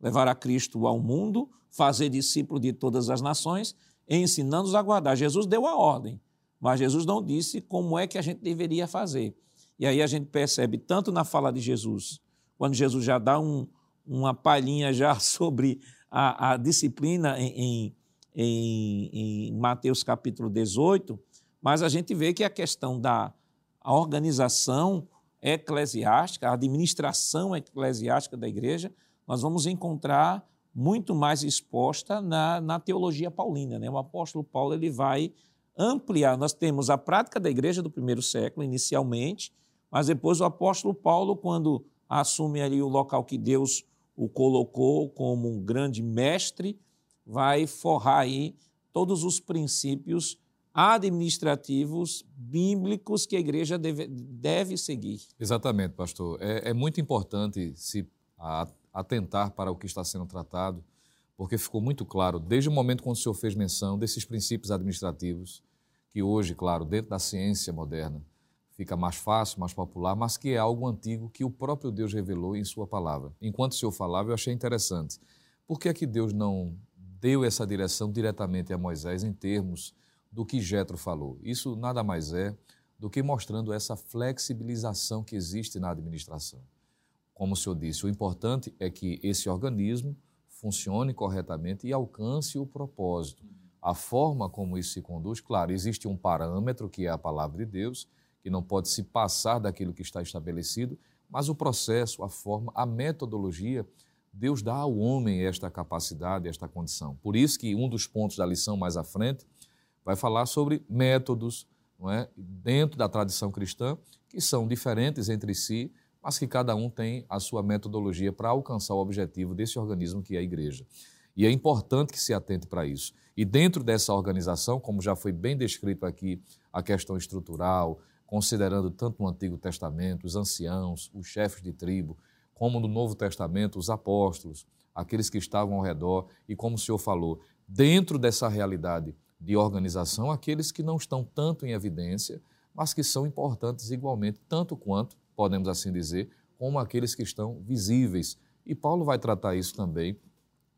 A: levar a Cristo ao mundo, fazer discípulo de todas as nações, ensinando-os a guardar. Jesus deu a ordem, mas Jesus não disse como é que a gente deveria fazer. E aí a gente percebe, tanto na fala de Jesus, quando Jesus já dá um- uma palhinha já sobre a, a disciplina em, em em, Mateus capítulo 18, mas a gente vê que a questão da a organização eclesiástica, a administração eclesiástica da igreja, nós vamos encontrar muito mais exposta na, na teologia paulina. Né? O apóstolo Paulo ele vai ampliar. Nós temos a prática da igreja do primeiro século, inicialmente, mas depois o apóstolo Paulo, quando assume ali o local que Deus o colocou como um grande mestre, vai forrar aí todos os princípios administrativos bíblicos que a igreja deve, deve seguir.
C: Exatamente, pastor. É, é muito importante se a- atentar para o que está sendo tratado, porque ficou muito claro, desde o momento quando o senhor fez menção desses princípios administrativos, que hoje, claro, dentro da ciência moderna, fica mais fácil, mais popular, mas que é algo antigo que o próprio Deus revelou em sua palavra. Enquanto o senhor falava, eu achei interessante. Por que é que Deus não deu essa direção diretamente a Moisés em termos do que Jetro falou? Isso nada mais é do que mostrando essa flexibilização que existe na administração. Como o senhor disse, o importante é que esse organismo funcione corretamente e alcance o propósito. A forma como isso se conduz, claro, existe um parâmetro que é a palavra de Deus, que não pode se passar daquilo que está estabelecido, mas o processo, a forma, a metodologia, Deus dá ao homem esta capacidade, esta condição. Por isso que um dos pontos da lição mais à frente vai falar sobre métodos, não é, dentro da tradição cristã, que são diferentes entre si, mas que cada um tem a sua metodologia para alcançar o objetivo desse organismo que é a igreja. E é importante que se atente para isso. E dentro dessa organização, como já foi bem descrito aqui, a questão estrutural, considerando tanto no Antigo Testamento os anciãos, os chefes de tribo, como no Novo Testamento os apóstolos, aqueles que estavam ao redor, e como o senhor falou, dentro dessa realidade de organização, aqueles que não estão tanto em evidência, mas que são importantes igualmente, tanto quanto, podemos assim dizer, como aqueles que estão visíveis. E Paulo vai tratar isso também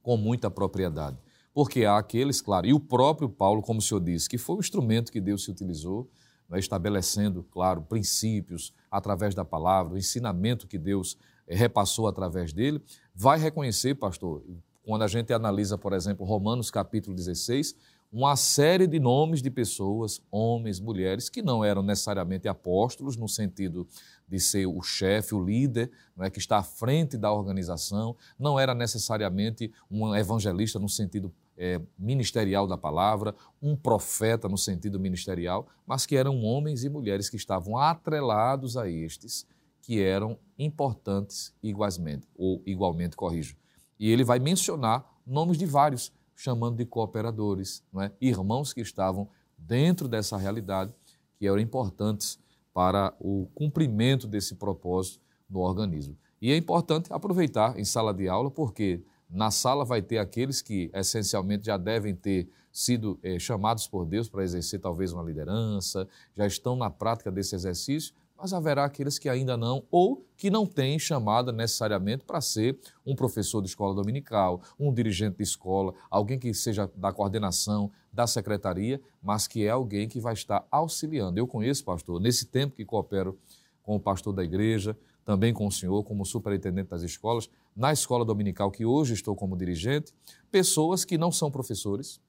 C: com muita propriedade. Porque há aqueles, claro, e o próprio Paulo, como o senhor disse, que foi o instrumento que Deus se utilizou, né, estabelecendo, claro, princípios através da palavra, o ensinamento que Deus eh, repassou através dele, vai reconhecer, pastor, quando a gente analisa, por exemplo, Romanos capítulo 16, uma série de nomes de pessoas, homens, mulheres, que não eram necessariamente apóstolos, no sentido de ser o chefe, o líder, não é, que está à frente da organização, não era necessariamente um evangelista no sentido é, ministerial da palavra, um profeta no sentido ministerial, mas que eram homens e mulheres que estavam atrelados a estes, que eram importantes igualmente, ou igualmente, corrijo. E ele vai mencionar nomes de vários, chamando de cooperadores, não é? irmãos que estavam dentro dessa realidade que eram importantes para o cumprimento desse propósito no organismo. E é importante aproveitar em sala de aula, porque na sala vai ter aqueles que essencialmente já devem ter sido eh, chamados por Deus para exercer talvez uma liderança, já estão na prática desse exercício, mas haverá aqueles que ainda não, ou que não têm chamada necessariamente para ser um professor de escola dominical, um dirigente de escola, alguém que seja da coordenação, da secretaria, mas que é alguém que vai estar auxiliando. Eu conheço, pastor, nesse tempo que coopero com o pastor da igreja, também com o senhor como superintendente das escolas, na escola dominical que hoje estou como dirigente, pessoas que não são professores,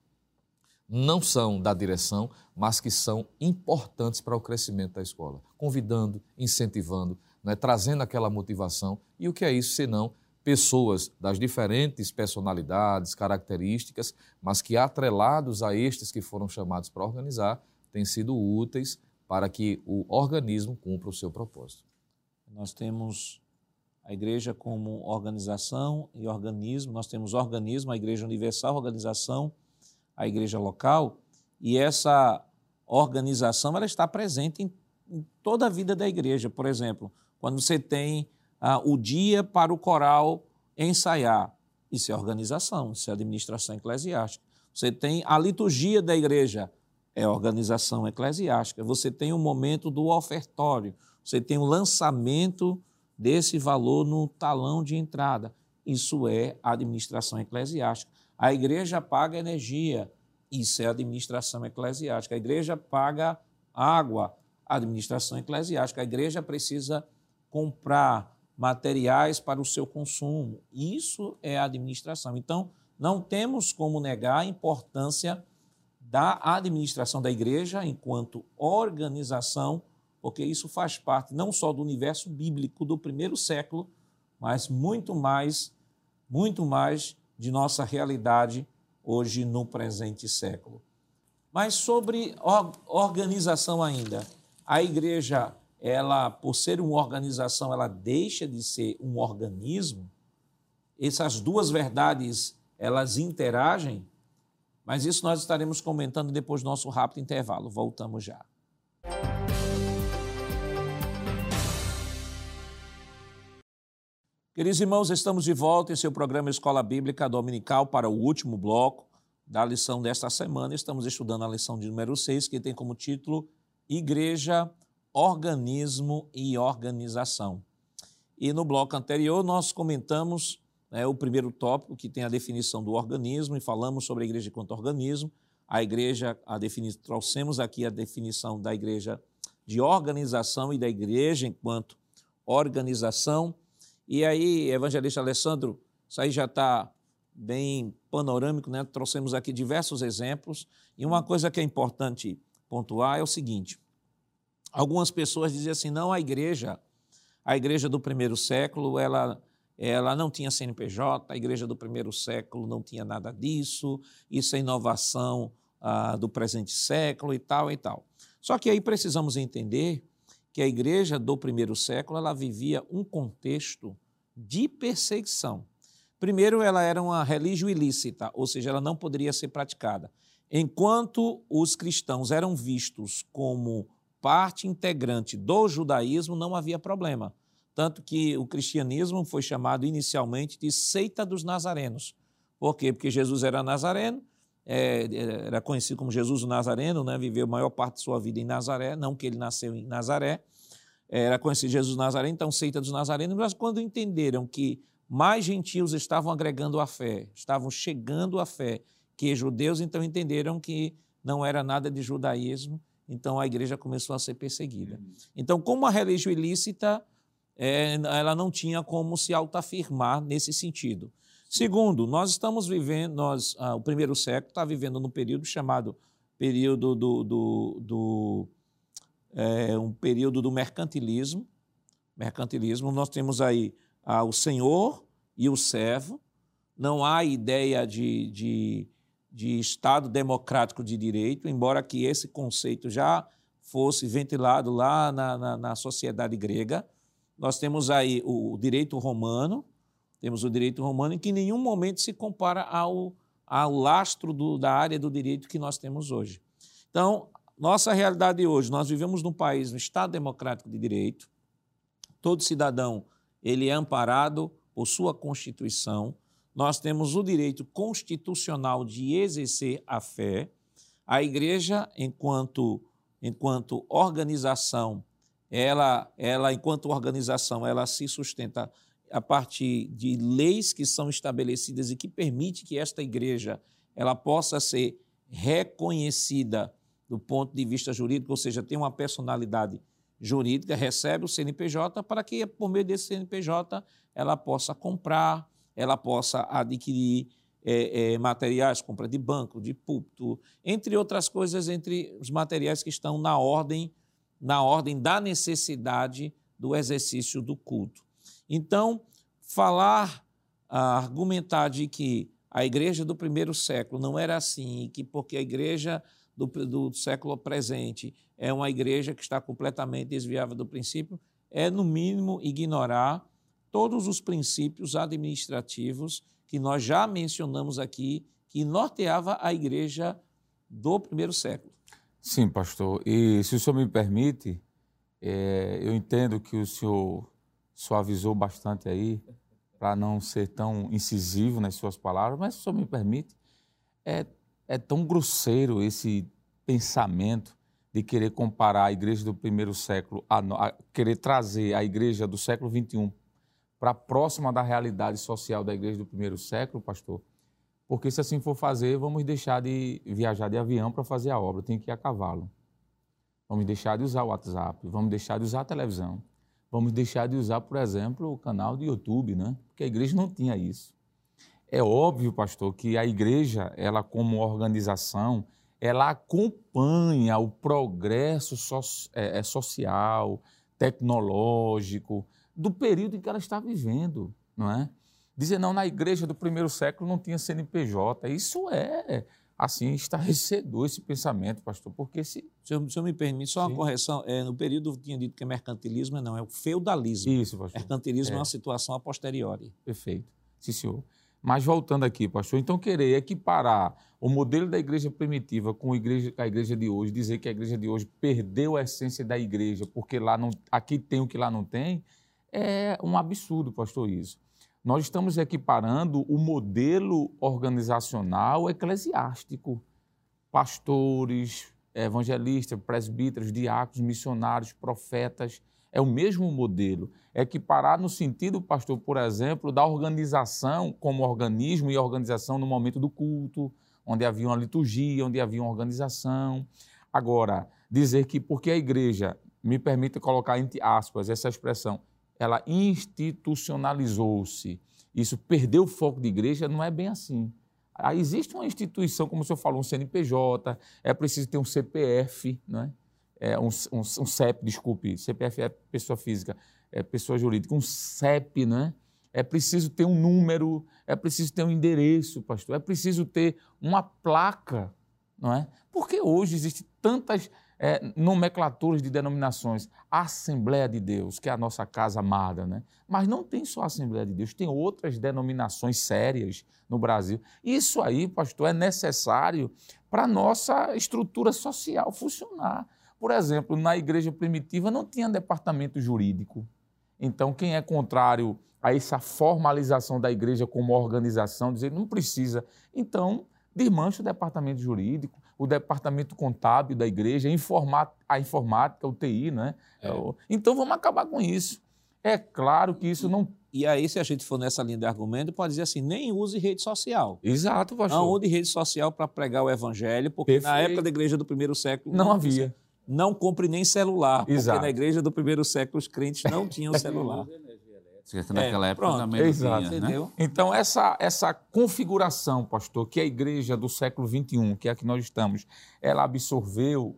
C: não são da direção, mas que são importantes para o crescimento da escola, convidando, incentivando, né, trazendo aquela motivação. E o que é isso senão pessoas das diferentes personalidades, características, mas que atrelados a estes que foram chamados para organizar, têm sido úteis para que o organismo cumpra o seu propósito.
A: Nós temos a igreja como organização e organismo, nós temos organismo, a igreja universal, organização a igreja local, e essa organização ela está presente em, toda a vida da igreja. Por exemplo, quando você tem ah, o dia para o coral ensaiar, isso é organização, isso é administração eclesiástica. Você tem a liturgia da igreja, é organização eclesiástica. Você tem o momento do ofertório, você tem o lançamento desse valor no talão de entrada. Isso é administração eclesiástica. A igreja paga energia, isso é administração eclesiástica. A igreja paga água, administração eclesiástica. A igreja precisa comprar materiais para o seu consumo. Isso é administração. Então, não temos como negar a importância da administração da igreja enquanto organização, porque isso faz parte não só do universo bíblico do primeiro século, mas muito mais, muito mais de nossa realidade hoje no presente século. Mas sobre organização ainda, a igreja, ela, por ser uma organização, ela deixa de ser um organismo. Essas duas verdades, elas interagem, mas isso nós estaremos comentando depois do nosso rápido intervalo. Voltamos já. Queridos irmãos, estamos de volta em seu programa Escola Bíblica Dominical para o último bloco da lição desta semana. Estamos estudando a lição de número 6, que tem como título Igreja, Organismo e Organização. E no bloco anterior nós comentamos né, o primeiro tópico, que tem a definição do organismo, e falamos sobre a igreja enquanto organismo. A igreja, a defini... trouxemos aqui a definição da igreja de organização e da igreja enquanto organização. E aí, evangelista Alessandro, isso aí já está bem panorâmico, né? Trouxemos aqui diversos exemplos. E uma coisa que é importante pontuar é o seguinte: algumas pessoas dizem assim, não, a igreja, a igreja do primeiro século, ela, ela não tinha CNPJ, a igreja do primeiro século não tinha nada disso, isso é inovação ah, do presente século e tal e tal. Só que aí precisamos entender que a igreja do primeiro século ela vivia um contexto de perseguição. Primeiro, ela era uma religião ilícita, ou seja, ela não poderia ser praticada. Enquanto os cristãos eram vistos como parte integrante do judaísmo, não havia problema. Tanto que o cristianismo foi chamado inicialmente de seita dos nazarenos. Por quê? Porque Jesus era nazareno, é, era conhecido como Jesus o Nazareno, né? viveu a maior parte de sua vida em Nazaré, não que ele nasceu em Nazaré, era conhecido Jesus Nazareno, então seita dos nazarenos, mas quando entenderam que mais gentios estavam agregando a fé, estavam chegando à fé que judeus, então entenderam que não era nada de judaísmo, então a igreja começou a ser perseguida. Então, como a religião ilícita, é, ela não tinha como se autoafirmar nesse sentido. Segundo, nós estamos vivendo, nós, ah, o primeiro século está vivendo num período chamado período do, do, do é, um período do mercantilismo. Mercantilismo, nós temos aí ah, o senhor e o servo, não há ideia de, de, de Estado democrático de direito, embora que esse conceito já fosse ventilado lá na, na, na sociedade grega. Nós temos aí o, o direito romano, temos o direito romano em que em nenhum momento se compara ao, ao lastro do, da área do direito que nós temos hoje. Então, nossa realidade hoje, nós vivemos num país, no Estado democrático de direito. Todo cidadão ele é amparado por sua Constituição. Nós temos o direito constitucional de exercer a fé. A igreja, enquanto, enquanto organização, ela, ela, enquanto organização, ela se sustenta a partir de leis que são estabelecidas e que permite que esta igreja ela possa ser reconhecida do ponto de vista jurídico, ou seja, tem uma personalidade jurídica, recebe o CNPJ para que, por meio desse CNPJ, ela possa comprar, ela possa adquirir é, é, materiais, compra de banco, de púlpito, entre outras coisas, entre os materiais que estão na ordem, na ordem da necessidade do exercício do culto. Então, falar, argumentar de que a igreja do primeiro século não era assim, que porque a igreja do, do século presente é uma igreja que está completamente desviada do princípio, é, no mínimo, ignorar todos os princípios administrativos que nós já mencionamos aqui, que norteava a igreja do primeiro século.
B: Sim, pastor. E se o senhor me permite, é, eu entendo que o senhor suavizou bastante aí, para não ser tão incisivo nas suas palavras, mas se o senhor me permite, é é tão grosseiro esse pensamento de querer comparar a igreja do primeiro século, a, a querer trazer a igreja do século XXI para próxima da realidade social da igreja do primeiro século, pastor, porque se assim for fazer, vamos deixar de viajar de avião para fazer a obra, tem que ir a cavalo. Vamos deixar de usar o WhatsApp, vamos deixar de usar a televisão, vamos deixar de usar, por exemplo, o canal do YouTube, né? Porque a igreja não tinha isso. É óbvio, pastor, que a igreja, ela como organização, ela acompanha o progresso so é, é, social, tecnológico, do período em que ela está vivendo, não é? Dizer, não, na igreja do primeiro século não tinha CNPJ. Isso é, assim, estarrecedor esse pensamento, pastor, porque se...
A: Se eu, se eu me permite, só uma Sim. correção, é, no período tinha dito que é mercantilismo, não, é o feudalismo.
B: Isso, pastor.
A: Mercantilismo é, é uma situação a posteriori.
B: Perfeito. Sim, senhor. Mas voltando aqui, pastor, então querer equiparar o modelo da igreja primitiva com a igreja, a igreja de hoje, dizer que a igreja de hoje perdeu a essência da igreja, porque lá não, aqui tem o que lá não tem, é um absurdo, pastor, isso. Nós estamos equiparando o modelo organizacional eclesiástico. Pastores, evangelistas, presbíteros, diáconos, missionários, profetas, é o mesmo modelo. É equiparar no sentido, pastor, por exemplo, da organização como organismo e organização no momento do culto, onde havia uma liturgia, onde havia uma organização. Agora, dizer que porque a igreja, me permite colocar entre aspas essa expressão, ela institucionalizou-se, isso perdeu o foco de igreja, não é bem assim. Aí existe uma instituição, como o senhor falou, um CNPJ, é preciso ter um CPF, não é? é, um, um, um, CEP, desculpe, CPF é pessoa física, é pessoa jurídica, um CEP, né? É preciso ter um número, é preciso ter um endereço, pastor, é preciso ter uma placa, não é? Porque hoje existem tantas é, nomenclaturas de denominações. A Assembleia de Deus, que é a nossa casa amada, né? Mas não tem só a Assembleia de Deus, tem outras denominações sérias no Brasil. Isso aí, pastor, é necessário para a nossa estrutura social funcionar. Por exemplo, na igreja primitiva não tinha departamento jurídico. Então, quem é contrário a essa formalização da igreja como organização, dizer não precisa. Então, desmancha o departamento jurídico, o departamento contábil da igreja, a informática, o TI, né? É. Então, vamos acabar com isso. É claro que isso não
A: e aí, se a gente for nessa linha de argumento, pode dizer assim: nem use rede social.
B: Exato, pastor.
A: Não use rede social para pregar o evangelho, porque Perfeito. na época da igreja do primeiro século.
B: Não, não havia
A: não compre nem celular, Exato. porque na igreja do primeiro século os crentes não tinham celular.
D: Naquela é, época pronto. também
B: Exato. Tinha, né? Então, essa, essa configuração, pastor, que a igreja do século XXI, que é a que nós estamos, ela absorveu,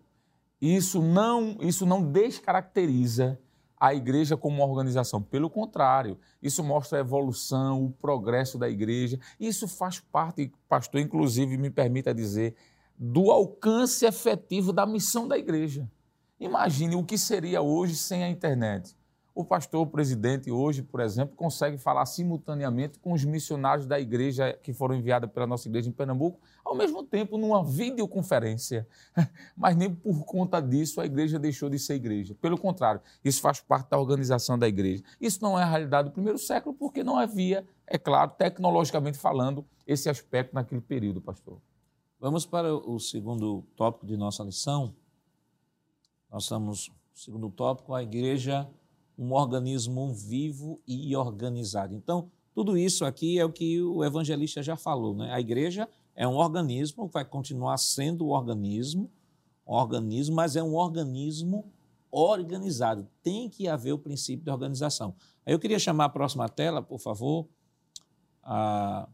B: isso não, isso não descaracteriza a igreja como organização. Pelo contrário, isso mostra a evolução, o progresso da igreja. Isso faz parte, pastor, inclusive, me permita dizer, do alcance efetivo da missão da igreja. Imagine o que seria hoje sem a internet. O pastor o presidente hoje, por exemplo, consegue falar simultaneamente com os missionários da igreja que foram enviados pela nossa igreja em Pernambuco, ao mesmo tempo numa videoconferência. Mas nem por conta disso a igreja deixou de ser igreja. Pelo contrário, isso faz parte da organização da igreja. Isso não é a realidade do primeiro século, porque não havia, é claro, tecnologicamente falando, esse aspecto naquele período, pastor.
A: Vamos para o segundo tópico de nossa lição. Nós estamos, segundo tópico, a igreja um organismo vivo e organizado. Então, tudo isso aqui é o que o evangelista já falou, né? A igreja é um organismo, vai continuar sendo um organismo, um organismo, mas é um organismo organizado. Tem que haver o princípio de organização. Aí eu queria chamar a próxima tela, por favor. Ah,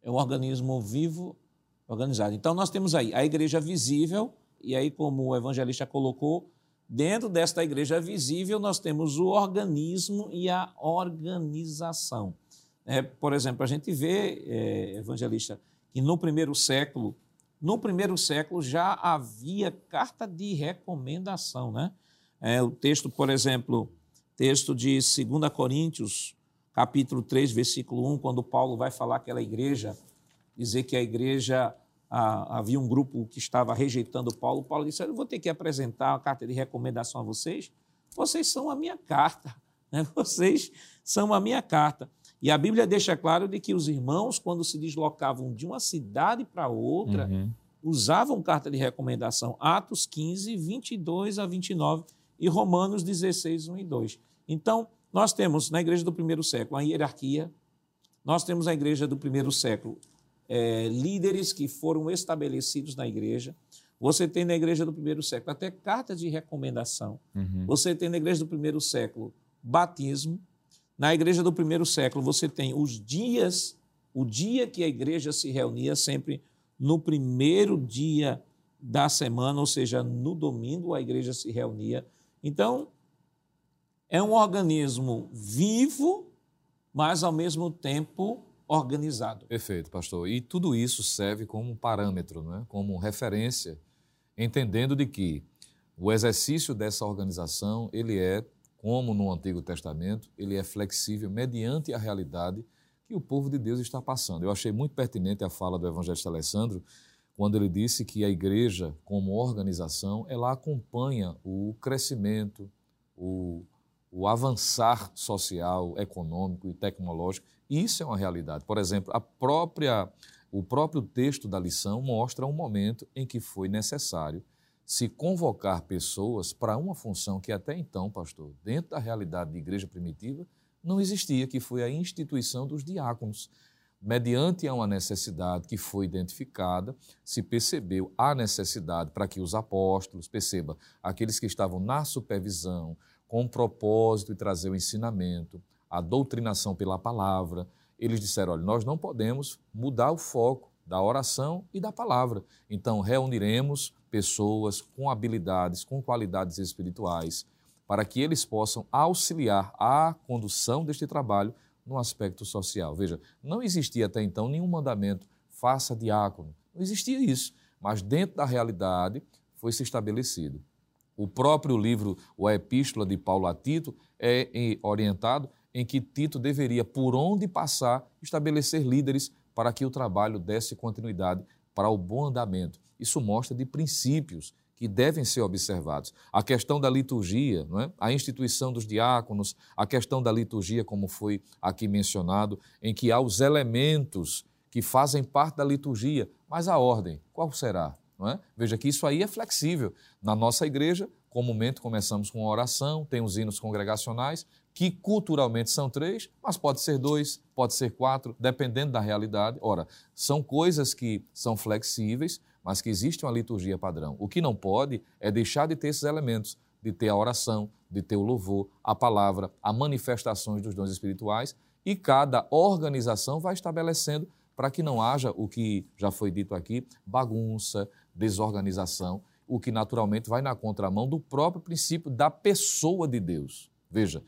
A: é um organismo vivo, organizado. Então nós temos aí a igreja visível, e aí, como o evangelista colocou, Dentro desta igreja visível, nós temos o organismo e a organização. É, por exemplo, a gente vê, é, evangelista, que no primeiro século, no primeiro século já havia carta de recomendação. Né? É, o texto, por exemplo, texto de 2 Coríntios, capítulo 3, versículo 1, quando Paulo vai falar aquela igreja, dizer que a igreja ah, havia um grupo que estava rejeitando Paulo. Paulo disse: Eu vou ter que apresentar uma carta de recomendação a vocês. Vocês são a minha carta. Né? Vocês são a minha carta. E a Bíblia deixa claro de que os irmãos, quando se deslocavam de uma cidade para outra, uhum. usavam carta de recomendação. Atos 15, 22 a 29 e Romanos 16, 1 e 2. Então, nós temos na igreja do primeiro século a hierarquia, nós temos a igreja do primeiro século é, líderes que foram estabelecidos na igreja. Você tem na igreja do primeiro século até carta de recomendação. Uhum. Você tem na igreja do primeiro século batismo. Na igreja do primeiro século você tem os dias, o dia que a igreja se reunia sempre no primeiro dia da semana, ou seja, no domingo a igreja se reunia. Então, é um organismo vivo, mas ao mesmo tempo organizado.
C: Perfeito, pastor. E tudo isso serve como parâmetro, não é? como referência, entendendo de que o exercício dessa organização, ele é, como no Antigo Testamento, ele é flexível mediante a realidade que o povo de Deus está passando. Eu achei muito pertinente a fala do evangelista Alessandro, quando ele disse que a igreja, como organização, ela acompanha o crescimento, o, o avançar social, econômico e tecnológico isso é uma realidade. Por exemplo, a própria, o próprio texto da lição mostra um momento em que foi necessário se convocar pessoas para uma função que até então, pastor, dentro da realidade de igreja primitiva, não existia, que foi a instituição dos diáconos. Mediante uma necessidade que foi identificada, se percebeu a necessidade para que os apóstolos, perceba, aqueles que estavam na supervisão, com o propósito de trazer o ensinamento, a doutrinação pela palavra, eles disseram: olha, nós não podemos mudar o foco da oração e da palavra. Então, reuniremos pessoas com habilidades, com qualidades espirituais, para que eles possam auxiliar a condução deste trabalho no aspecto social. Veja, não existia até então nenhum mandamento, faça diácono. Não existia isso. Mas dentro da realidade foi se estabelecido. O próprio livro, a Epístola de Paulo a Tito, é orientado em que Tito deveria, por onde passar, estabelecer líderes para que o trabalho desse continuidade para o bom andamento. Isso mostra de princípios que devem ser observados. A questão da liturgia, é? a instituição dos diáconos, a questão da liturgia, como foi aqui mencionado, em que há os elementos que fazem parte da liturgia, mas a ordem, qual será? É? Veja que isso aí é flexível. Na nossa igreja, comumente começamos com oração, tem os hinos congregacionais, que culturalmente são três, mas pode ser dois, pode ser quatro, dependendo da realidade. Ora, são coisas que são flexíveis, mas que existe uma liturgia padrão. O que não pode é deixar de ter esses elementos, de ter a oração, de ter o louvor, a palavra, a manifestações dos dons espirituais, e cada organização vai estabelecendo para que não haja o que já foi dito aqui, bagunça, desorganização, o que naturalmente vai na contramão do próprio princípio da pessoa de Deus. Veja,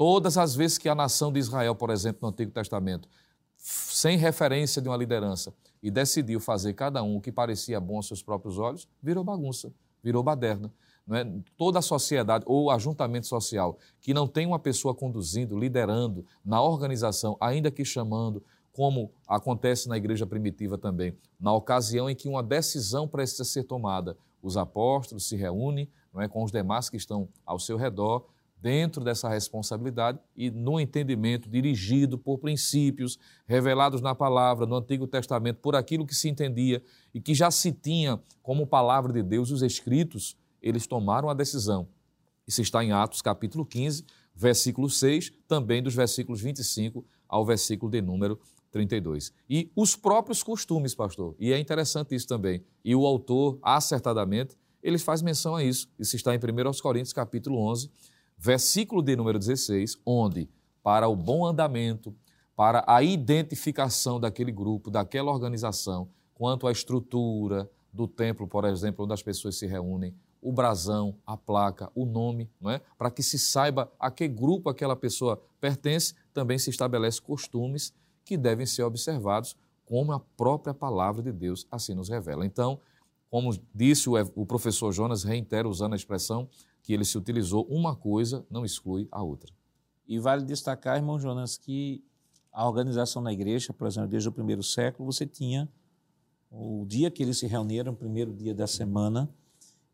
C: Todas as vezes que a nação de Israel, por exemplo, no Antigo Testamento, sem referência de uma liderança, e decidiu fazer cada um o que parecia bom aos seus próprios olhos, virou bagunça, virou baderna. é? toda a sociedade ou ajuntamento social que não tem uma pessoa conduzindo, liderando na organização, ainda que chamando, como acontece na igreja primitiva também, na ocasião em que uma decisão precisa ser tomada, os apóstolos se reúnem é, com os demais que estão ao seu redor, dentro dessa responsabilidade e no entendimento dirigido por princípios revelados na palavra, no Antigo Testamento, por aquilo que se entendia e que já se tinha como palavra de Deus, os escritos, eles tomaram a decisão. Isso está em Atos capítulo 15, versículo 6, também dos versículos 25 ao versículo de número 32. E os próprios costumes, pastor, e é interessante isso também, e o autor, acertadamente, ele faz menção a isso. Isso está em 1 Coríntios capítulo 11, versículo de número 16, onde, para o bom andamento, para a identificação daquele grupo, daquela organização, quanto à estrutura do templo, por exemplo, onde as pessoas se reúnem, o brasão, a placa, o nome, não é? para que se saiba a que grupo aquela pessoa pertence, também se estabelece costumes que devem ser observados, como a própria palavra de Deus assim nos revela. Então, como disse o professor Jonas, reitero usando a expressão, que ele se utilizou, uma coisa não exclui a outra.
A: E vale destacar, irmão Jonas, que a organização na igreja, por exemplo, desde o primeiro século, você tinha o dia que eles se reuniram, o primeiro dia da semana.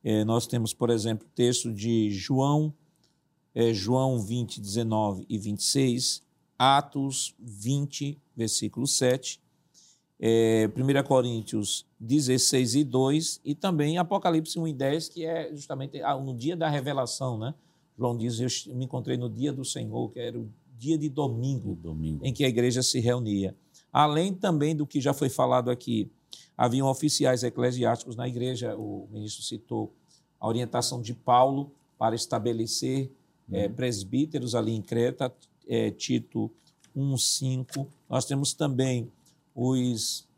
A: É, nós temos, por exemplo, o texto de João, é, João 20, 19 e 26, Atos 20, versículo 7, é, 1 Coríntios 16 e 2 e também Apocalipse 1 e 10, que é justamente no dia da revelação, né? João diz, eu me encontrei no dia do Senhor, que era o dia de domingo, domingo, em que a igreja se reunia. Além também do que já foi falado aqui, haviam oficiais eclesiásticos na igreja, o ministro citou a orientação de Paulo para estabelecer uhum. é, presbíteros ali em Creta, é, Tito 1,5. Nós temos também os,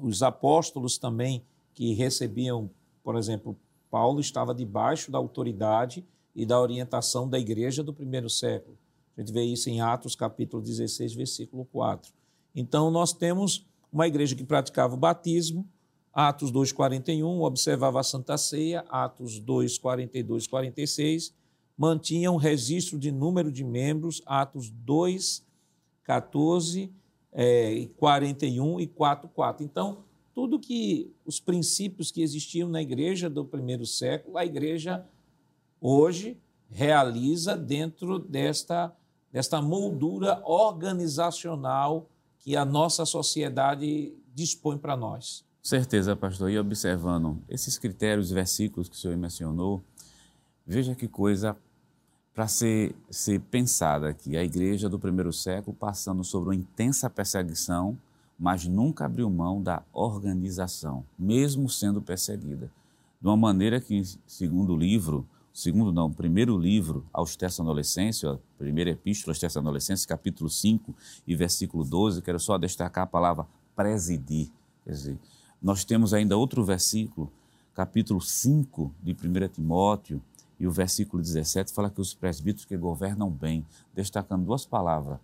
A: os apóstolos também que recebiam, por exemplo, Paulo estava debaixo da autoridade e da orientação da igreja do primeiro século. A gente vê isso em Atos capítulo 16, versículo 4. Então, nós temos uma igreja que praticava o batismo, Atos 2, 41, observava a Santa Ceia, Atos 2, 42, 46, mantinha um registro de número de membros, Atos 2, 14 é, 41 e 44. Então, tudo que os princípios que existiam na igreja do primeiro século, a igreja hoje realiza dentro desta, desta moldura organizacional que a nossa sociedade dispõe para nós.
D: Certeza, pastor. E observando esses critérios, versículos que o senhor mencionou, veja que coisa para ser, ser pensada aqui. A igreja do primeiro século passando sobre uma intensa perseguição, mas nunca abriu mão da organização, mesmo sendo perseguida. De uma maneira que, segundo o livro, segundo não, primeiro livro aos Tessalonicenses, a primeira epístola aos Tessalonicenses, capítulo 5 e versículo 12, quero só destacar a palavra presidir. Quer dizer, nós temos ainda outro versículo, capítulo 5 de 1 Timóteo, e o versículo 17 fala que os presbíteros que governam bem, destacando duas palavras,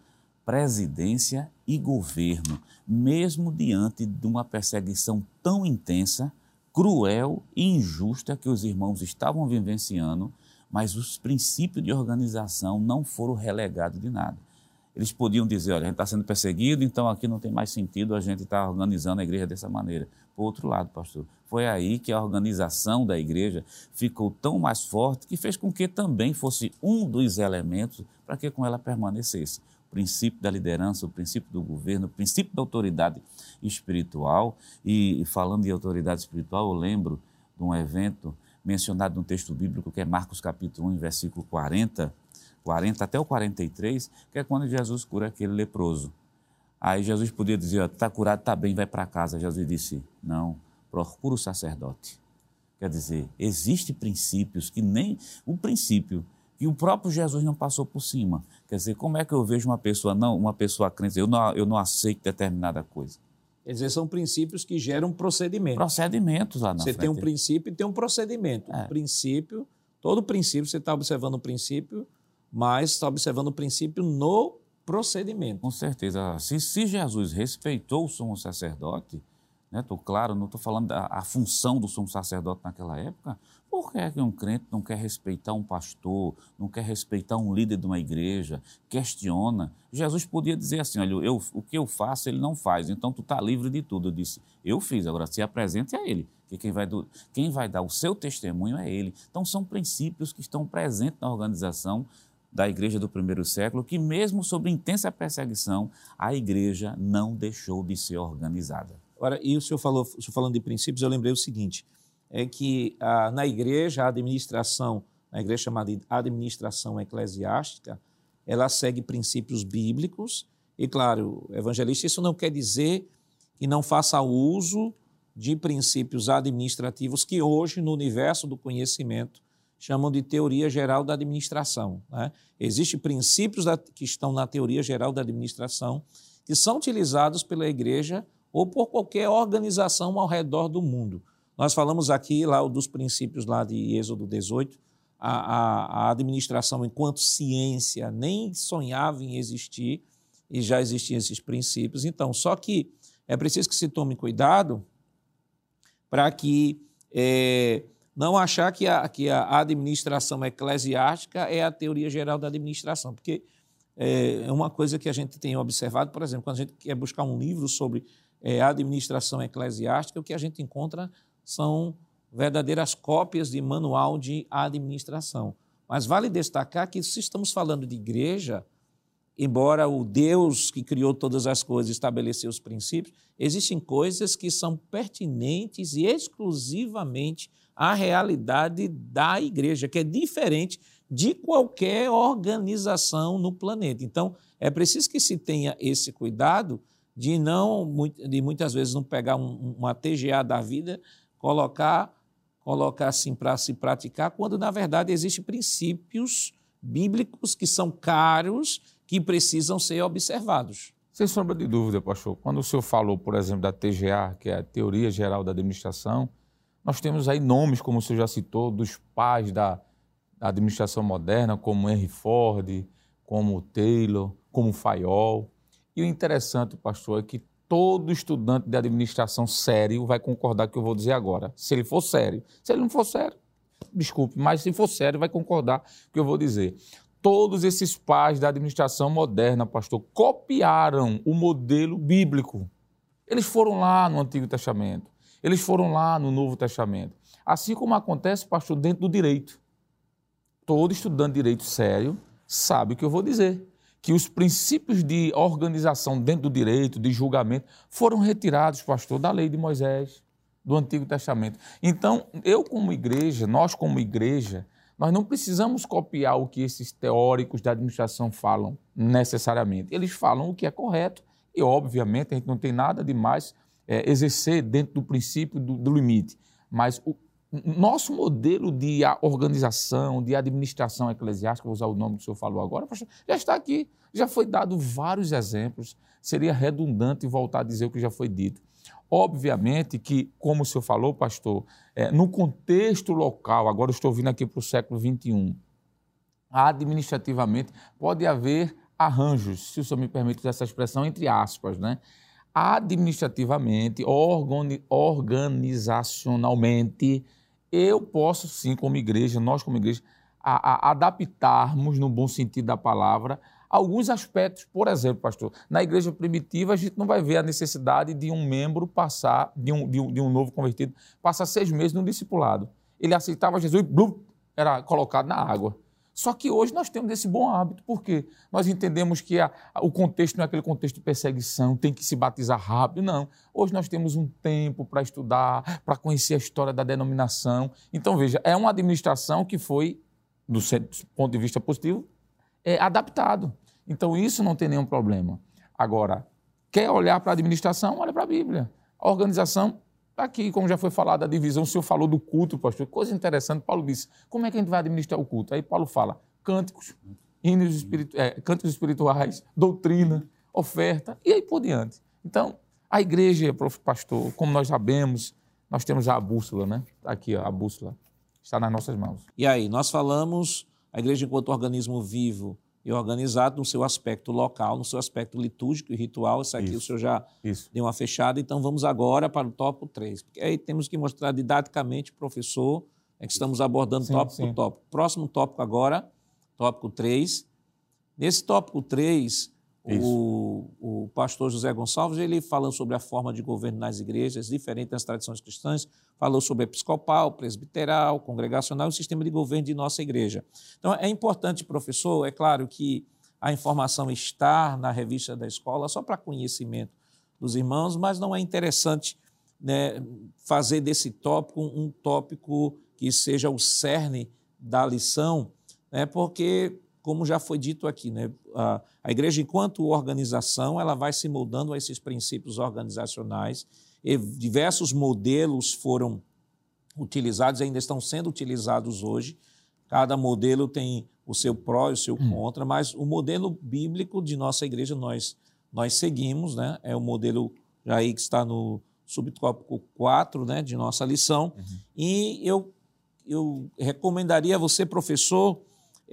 D: presidência e governo, mesmo diante de uma perseguição tão intensa, cruel e injusta que os irmãos estavam vivenciando, mas os princípios de organização não foram relegados de nada. Eles podiam dizer, olha, a gente está sendo perseguido, então aqui não tem mais sentido a gente estar tá organizando a igreja dessa maneira. Por outro lado, pastor, foi aí que a organização da igreja ficou tão mais forte que fez com que também fosse um dos elementos para que com ela permanecesse. O princípio da liderança, o princípio do governo, o princípio da autoridade espiritual. E, falando de autoridade espiritual, eu lembro de um evento mencionado no texto bíblico que é Marcos capítulo 1, versículo 40, 40 até o 43, que é quando Jesus cura aquele leproso. Aí Jesus podia dizer, está curado, está bem, vai para casa. Jesus disse, não, procura o sacerdote. Quer dizer, existem princípios que nem o princípio que o próprio Jesus não passou por cima. Quer dizer, como é que eu vejo uma pessoa não, uma pessoa crente, eu não, eu não aceito determinada coisa.
A: Quer dizer, são princípios que geram procedimento.
D: Procedimentos lá na
A: Você frente. tem um princípio e tem um procedimento. É. Um princípio, todo princípio, você está observando o princípio, mas está observando o princípio no procedimento.
D: Com certeza. Se, se Jesus respeitou o sumo sacerdote, né? claro, não estou falando da a função do sumo sacerdote naquela época. Por que, é que um crente não quer respeitar um pastor, não quer respeitar um líder de uma igreja, questiona? Jesus podia dizer assim: olha, eu, o que eu faço ele não faz, então tu está livre de tudo. Eu disse: eu fiz, agora se apresente a ele, que quem vai, do, quem vai dar o seu testemunho é ele. Então são princípios que estão presentes na organização da igreja do primeiro século, que mesmo sob intensa perseguição, a igreja não deixou de ser organizada.
A: Ora, e o senhor falou, o senhor falando de princípios, eu lembrei o seguinte, é que ah, na igreja, a administração, na igreja chamada administração eclesiástica, ela segue princípios bíblicos, e claro, evangelista, isso não quer dizer que não faça uso de princípios administrativos que hoje, no universo do conhecimento, chamam de teoria geral da administração. Né? Existem princípios da, que estão na teoria geral da administração que são utilizados pela igreja ou por qualquer organização ao redor do mundo. Nós falamos aqui lá dos princípios lá de Êxodo 18, a, a, a administração enquanto ciência nem sonhava em existir e já existiam esses princípios. Então, só que é preciso que se tome cuidado para que é, não achar que a, que a administração eclesiástica é a teoria geral da administração, porque é, é uma coisa que a gente tem observado, por exemplo, quando a gente quer buscar um livro sobre é, administração eclesiástica, o que a gente encontra são verdadeiras cópias de manual de administração. Mas vale destacar que se estamos falando de igreja, embora o Deus que criou todas as coisas estabeleceu os princípios, existem coisas que são pertinentes e exclusivamente à realidade da igreja, que é diferente de qualquer organização no planeta. Então, é preciso que se tenha esse cuidado de não, de muitas vezes não pegar uma TGA da vida, colocar, colocar assim para se praticar, quando na verdade existem princípios bíblicos que são caros, que precisam ser observados.
B: Sem sombra de dúvida, pastor, quando o senhor falou, por exemplo, da TGA, que é a Teoria Geral da Administração, nós temos aí nomes, como o senhor já citou, dos pais da, da administração moderna, como Henry Ford, como Taylor, como Fayol. E o interessante, pastor, é que todo estudante de administração sério vai concordar com o que eu vou dizer agora. Se ele for sério. Se ele não for sério, desculpe, mas se for sério, vai concordar com o que eu vou dizer. Todos esses pais da administração moderna, pastor, copiaram o modelo bíblico. Eles foram lá no Antigo Testamento, eles foram lá no Novo Testamento. Assim como acontece, pastor, dentro do direito. Todo estudante de direito sério sabe o que eu vou dizer que os princípios de organização dentro do direito, de julgamento, foram retirados, pastor, da lei de Moisés, do Antigo Testamento. Então, eu como igreja, nós como igreja, nós não precisamos copiar o que esses teóricos da administração falam necessariamente. Eles falam o que é correto e, obviamente, a gente não tem nada de mais é, exercer dentro do princípio do, do limite. Mas o, nosso modelo de organização, de administração eclesiástica, vou usar o nome que o senhor falou agora, já está aqui. Já foi dado vários exemplos. Seria redundante voltar a dizer o que já foi dito. Obviamente que, como o senhor falou, pastor, é, no contexto local, agora estou vindo aqui para o século XXI, administrativamente pode haver arranjos, se o senhor me permite usar essa expressão, entre aspas, né? Administrativamente, organizacionalmente, eu posso sim, como igreja, nós como igreja, a, a adaptarmos, no bom sentido da palavra, alguns aspectos. Por exemplo, pastor, na igreja primitiva a gente não vai ver a necessidade de um membro passar, de um, de um, de um novo convertido, passar seis meses no discipulado. Ele aceitava Jesus e blum, era colocado na água. Só que hoje nós temos esse bom hábito, porque nós entendemos que a, a, o contexto não é aquele contexto de perseguição, tem que se batizar rápido, não. Hoje nós temos um tempo para estudar, para conhecer a história da denominação. Então, veja, é uma administração que foi, do ponto de vista positivo, é, adaptado. Então, isso não tem nenhum problema. Agora, quer olhar para a administração? Olha para a Bíblia. A organização Está aqui, como já foi falado, a divisão, o senhor falou do culto, pastor. Coisa interessante, Paulo disse, como é que a gente vai administrar o culto? Aí Paulo fala, cânticos, hinos espiritu é, cânticos espirituais, doutrina, oferta, e aí por diante. Então, a igreja, pastor, como nós sabemos, nós temos a bússola, né? Tá aqui, ó, a bússola está nas nossas mãos.
A: E aí, nós falamos, a igreja enquanto organismo vivo e organizado no seu aspecto local, no seu aspecto litúrgico e ritual. Isso aqui
B: Isso.
A: o senhor já
B: Isso.
A: deu uma fechada, então vamos agora para o tópico 3. Porque aí temos que mostrar didaticamente, professor, é que estamos abordando
B: Sim,
A: tópico por tópico. Próximo tópico agora, tópico 3. Nesse tópico 3, o, o pastor José Gonçalves, ele falando sobre a forma de governo nas igrejas, diferente das tradições cristãs, falou sobre episcopal, presbiteral, congregacional e o sistema de governo de nossa igreja. Então, é importante, professor, é claro que a informação está na revista da escola só para conhecimento dos irmãos, mas não é interessante né, fazer desse tópico um tópico que seja o cerne da lição, né, porque, como já foi dito aqui, né, a, a igreja, enquanto organização, ela vai se moldando a esses princípios organizacionais e diversos modelos foram utilizados ainda estão sendo utilizados hoje. Cada modelo tem o seu pró e o seu contra, mas o modelo bíblico de nossa igreja nós, nós seguimos, né? é o modelo já aí que está no subtópico 4 né, de nossa lição. E eu, eu recomendaria a você, professor,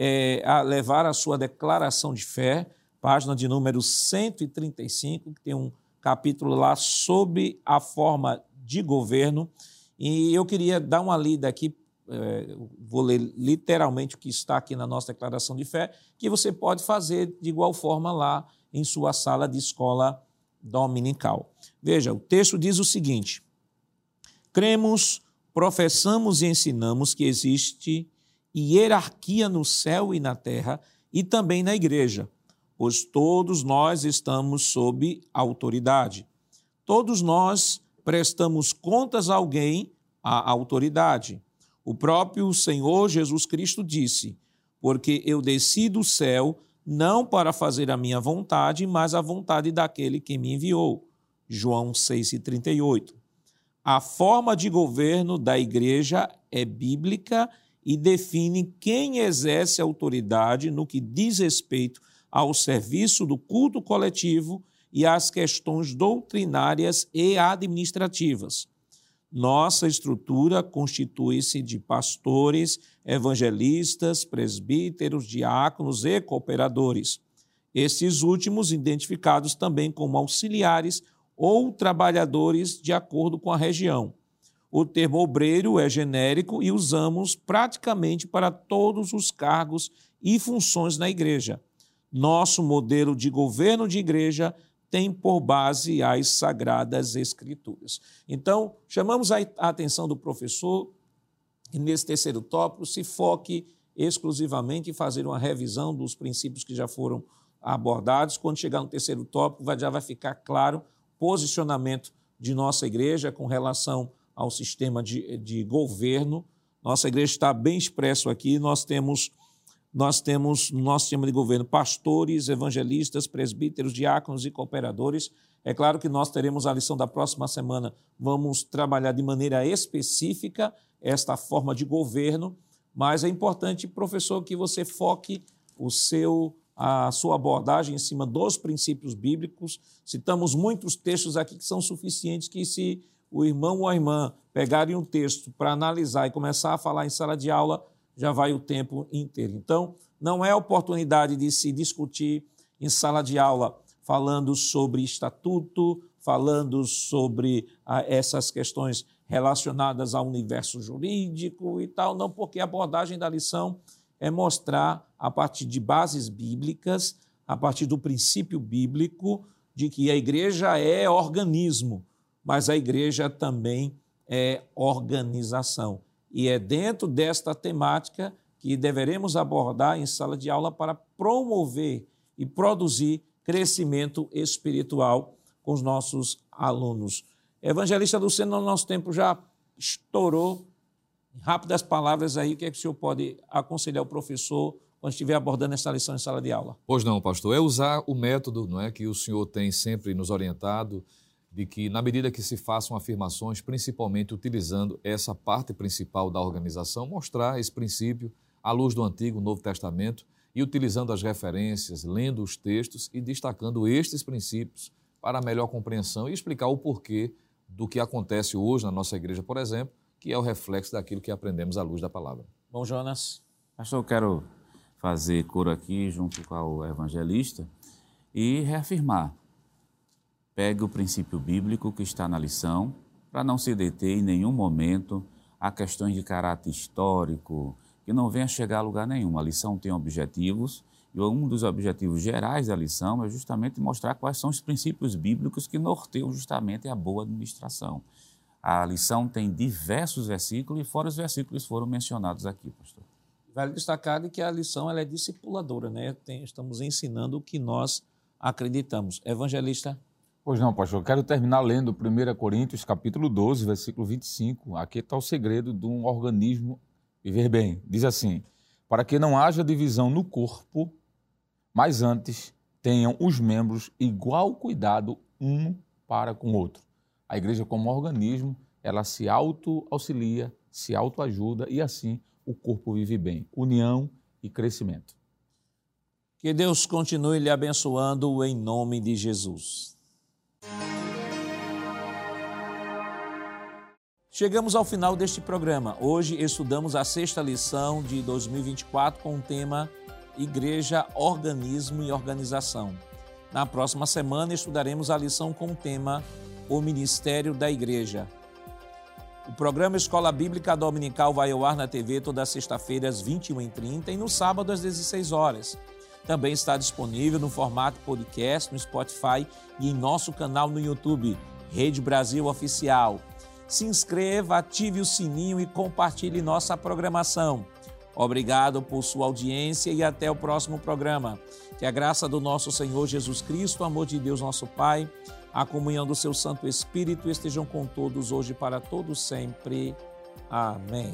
A: é, a levar a sua declaração de fé, página de número 135, que tem um capítulo lá sobre a forma de governo. E eu queria dar uma lida aqui, é, vou ler literalmente o que está aqui na nossa declaração de fé, que você pode fazer de igual forma lá em sua sala de escola dominical. Veja, o texto diz o seguinte: Cremos, professamos e ensinamos que existe hierarquia no céu e na terra e também na igreja, pois todos nós estamos sob autoridade. Todos nós prestamos contas a alguém, à autoridade. O próprio Senhor Jesus Cristo disse: Porque eu desci do céu não para fazer a minha vontade, mas a vontade daquele que me enviou. João 6,38. A forma de governo da igreja é bíblica e define quem exerce autoridade no que diz respeito ao serviço do culto coletivo e às questões doutrinárias e administrativas. Nossa estrutura constitui-se de pastores, evangelistas, presbíteros, diáconos e cooperadores. Estes últimos identificados também como auxiliares ou trabalhadores de acordo com a região. O termo obreiro é genérico e usamos praticamente para todos os cargos e funções na igreja. Nosso modelo de governo de igreja tem por base as sagradas escrituras. Então, chamamos a atenção do professor que nesse terceiro tópico se foque exclusivamente em fazer uma revisão dos princípios que já foram abordados. Quando chegar no terceiro tópico, já vai ficar claro o posicionamento de nossa igreja com relação ao sistema de, de governo. Nossa igreja está bem expresso aqui, nós temos nós temos no nosso sistema de governo pastores, evangelistas, presbíteros, diáconos e cooperadores. É claro que nós teremos a lição da próxima semana, vamos trabalhar de maneira específica esta forma de governo, mas é importante, professor, que você foque o seu a sua abordagem em cima dos princípios bíblicos. Citamos muitos textos aqui que são suficientes que se o irmão ou a irmã pegarem um texto para analisar e começar a falar em sala de aula, já vai o tempo inteiro. Então, não é oportunidade de se discutir em sala de aula falando sobre estatuto, falando sobre ah, essas questões relacionadas ao universo jurídico e tal, não, porque a abordagem da lição é mostrar, a partir de bases bíblicas, a partir do princípio bíblico, de que a igreja é organismo, mas a igreja também é organização. E é dentro desta temática que deveremos abordar em sala de aula para promover e produzir crescimento espiritual com os nossos alunos. Evangelista Luciano, no nosso tempo já estourou. Rápidas palavras aí, o que é que o senhor pode aconselhar o professor quando estiver abordando essa lição em sala de aula?
C: Pois não, pastor. É usar o método não é, que o senhor tem sempre nos orientado, de que, na medida que se façam afirmações, principalmente utilizando essa parte principal da organização, mostrar esse princípio à luz do Antigo Novo Testamento e utilizando as referências, lendo os textos e destacando estes princípios para melhor compreensão e explicar o porquê do que acontece hoje na nossa igreja, por exemplo, que é o reflexo daquilo que aprendemos à luz da palavra.
A: Bom, Jonas.
D: Pastor, eu quero fazer coro aqui junto com o evangelista e reafirmar. Pegue o princípio bíblico que está na lição, para não se deter em nenhum momento a questões de caráter histórico, que não venha chegar a lugar nenhum. A lição tem objetivos, e um dos objetivos gerais da lição é justamente mostrar quais são os princípios bíblicos que norteiam justamente a boa administração. A lição tem diversos versículos e fora os versículos foram mencionados aqui, pastor.
A: Vale destacar que a lição ela é discipuladora, né? Tem, estamos ensinando o que nós acreditamos. Evangelista?
B: Pois não, pastor. Eu quero terminar lendo 1 Coríntios, capítulo 12, versículo 25. Aqui está o segredo de um organismo viver bem. Diz assim: Para que não haja divisão no corpo, mas antes tenham os membros igual cuidado um para com o outro. A igreja, como organismo, ela se auto-auxilia, se autoajuda e assim o corpo vive bem. União e crescimento.
A: Que Deus continue lhe abençoando em nome de Jesus. Chegamos ao final deste programa. Hoje estudamos a sexta lição de 2024 com o tema Igreja, Organismo e Organização. Na próxima semana estudaremos a lição com o tema o ministério da igreja. O programa Escola Bíblica Dominical vai ao ar na TV toda sexta-feira às 21h30 e no sábado às 16 horas. Também está disponível no formato podcast no Spotify e em nosso canal no YouTube, Rede Brasil Oficial. Se inscreva, ative o sininho e compartilhe nossa programação. Obrigado por sua audiência e até o próximo programa. Que a graça do nosso Senhor Jesus Cristo, o amor de Deus, nosso Pai, a comunhão do seu Santo Espírito estejam com todos hoje para todos sempre. Amém.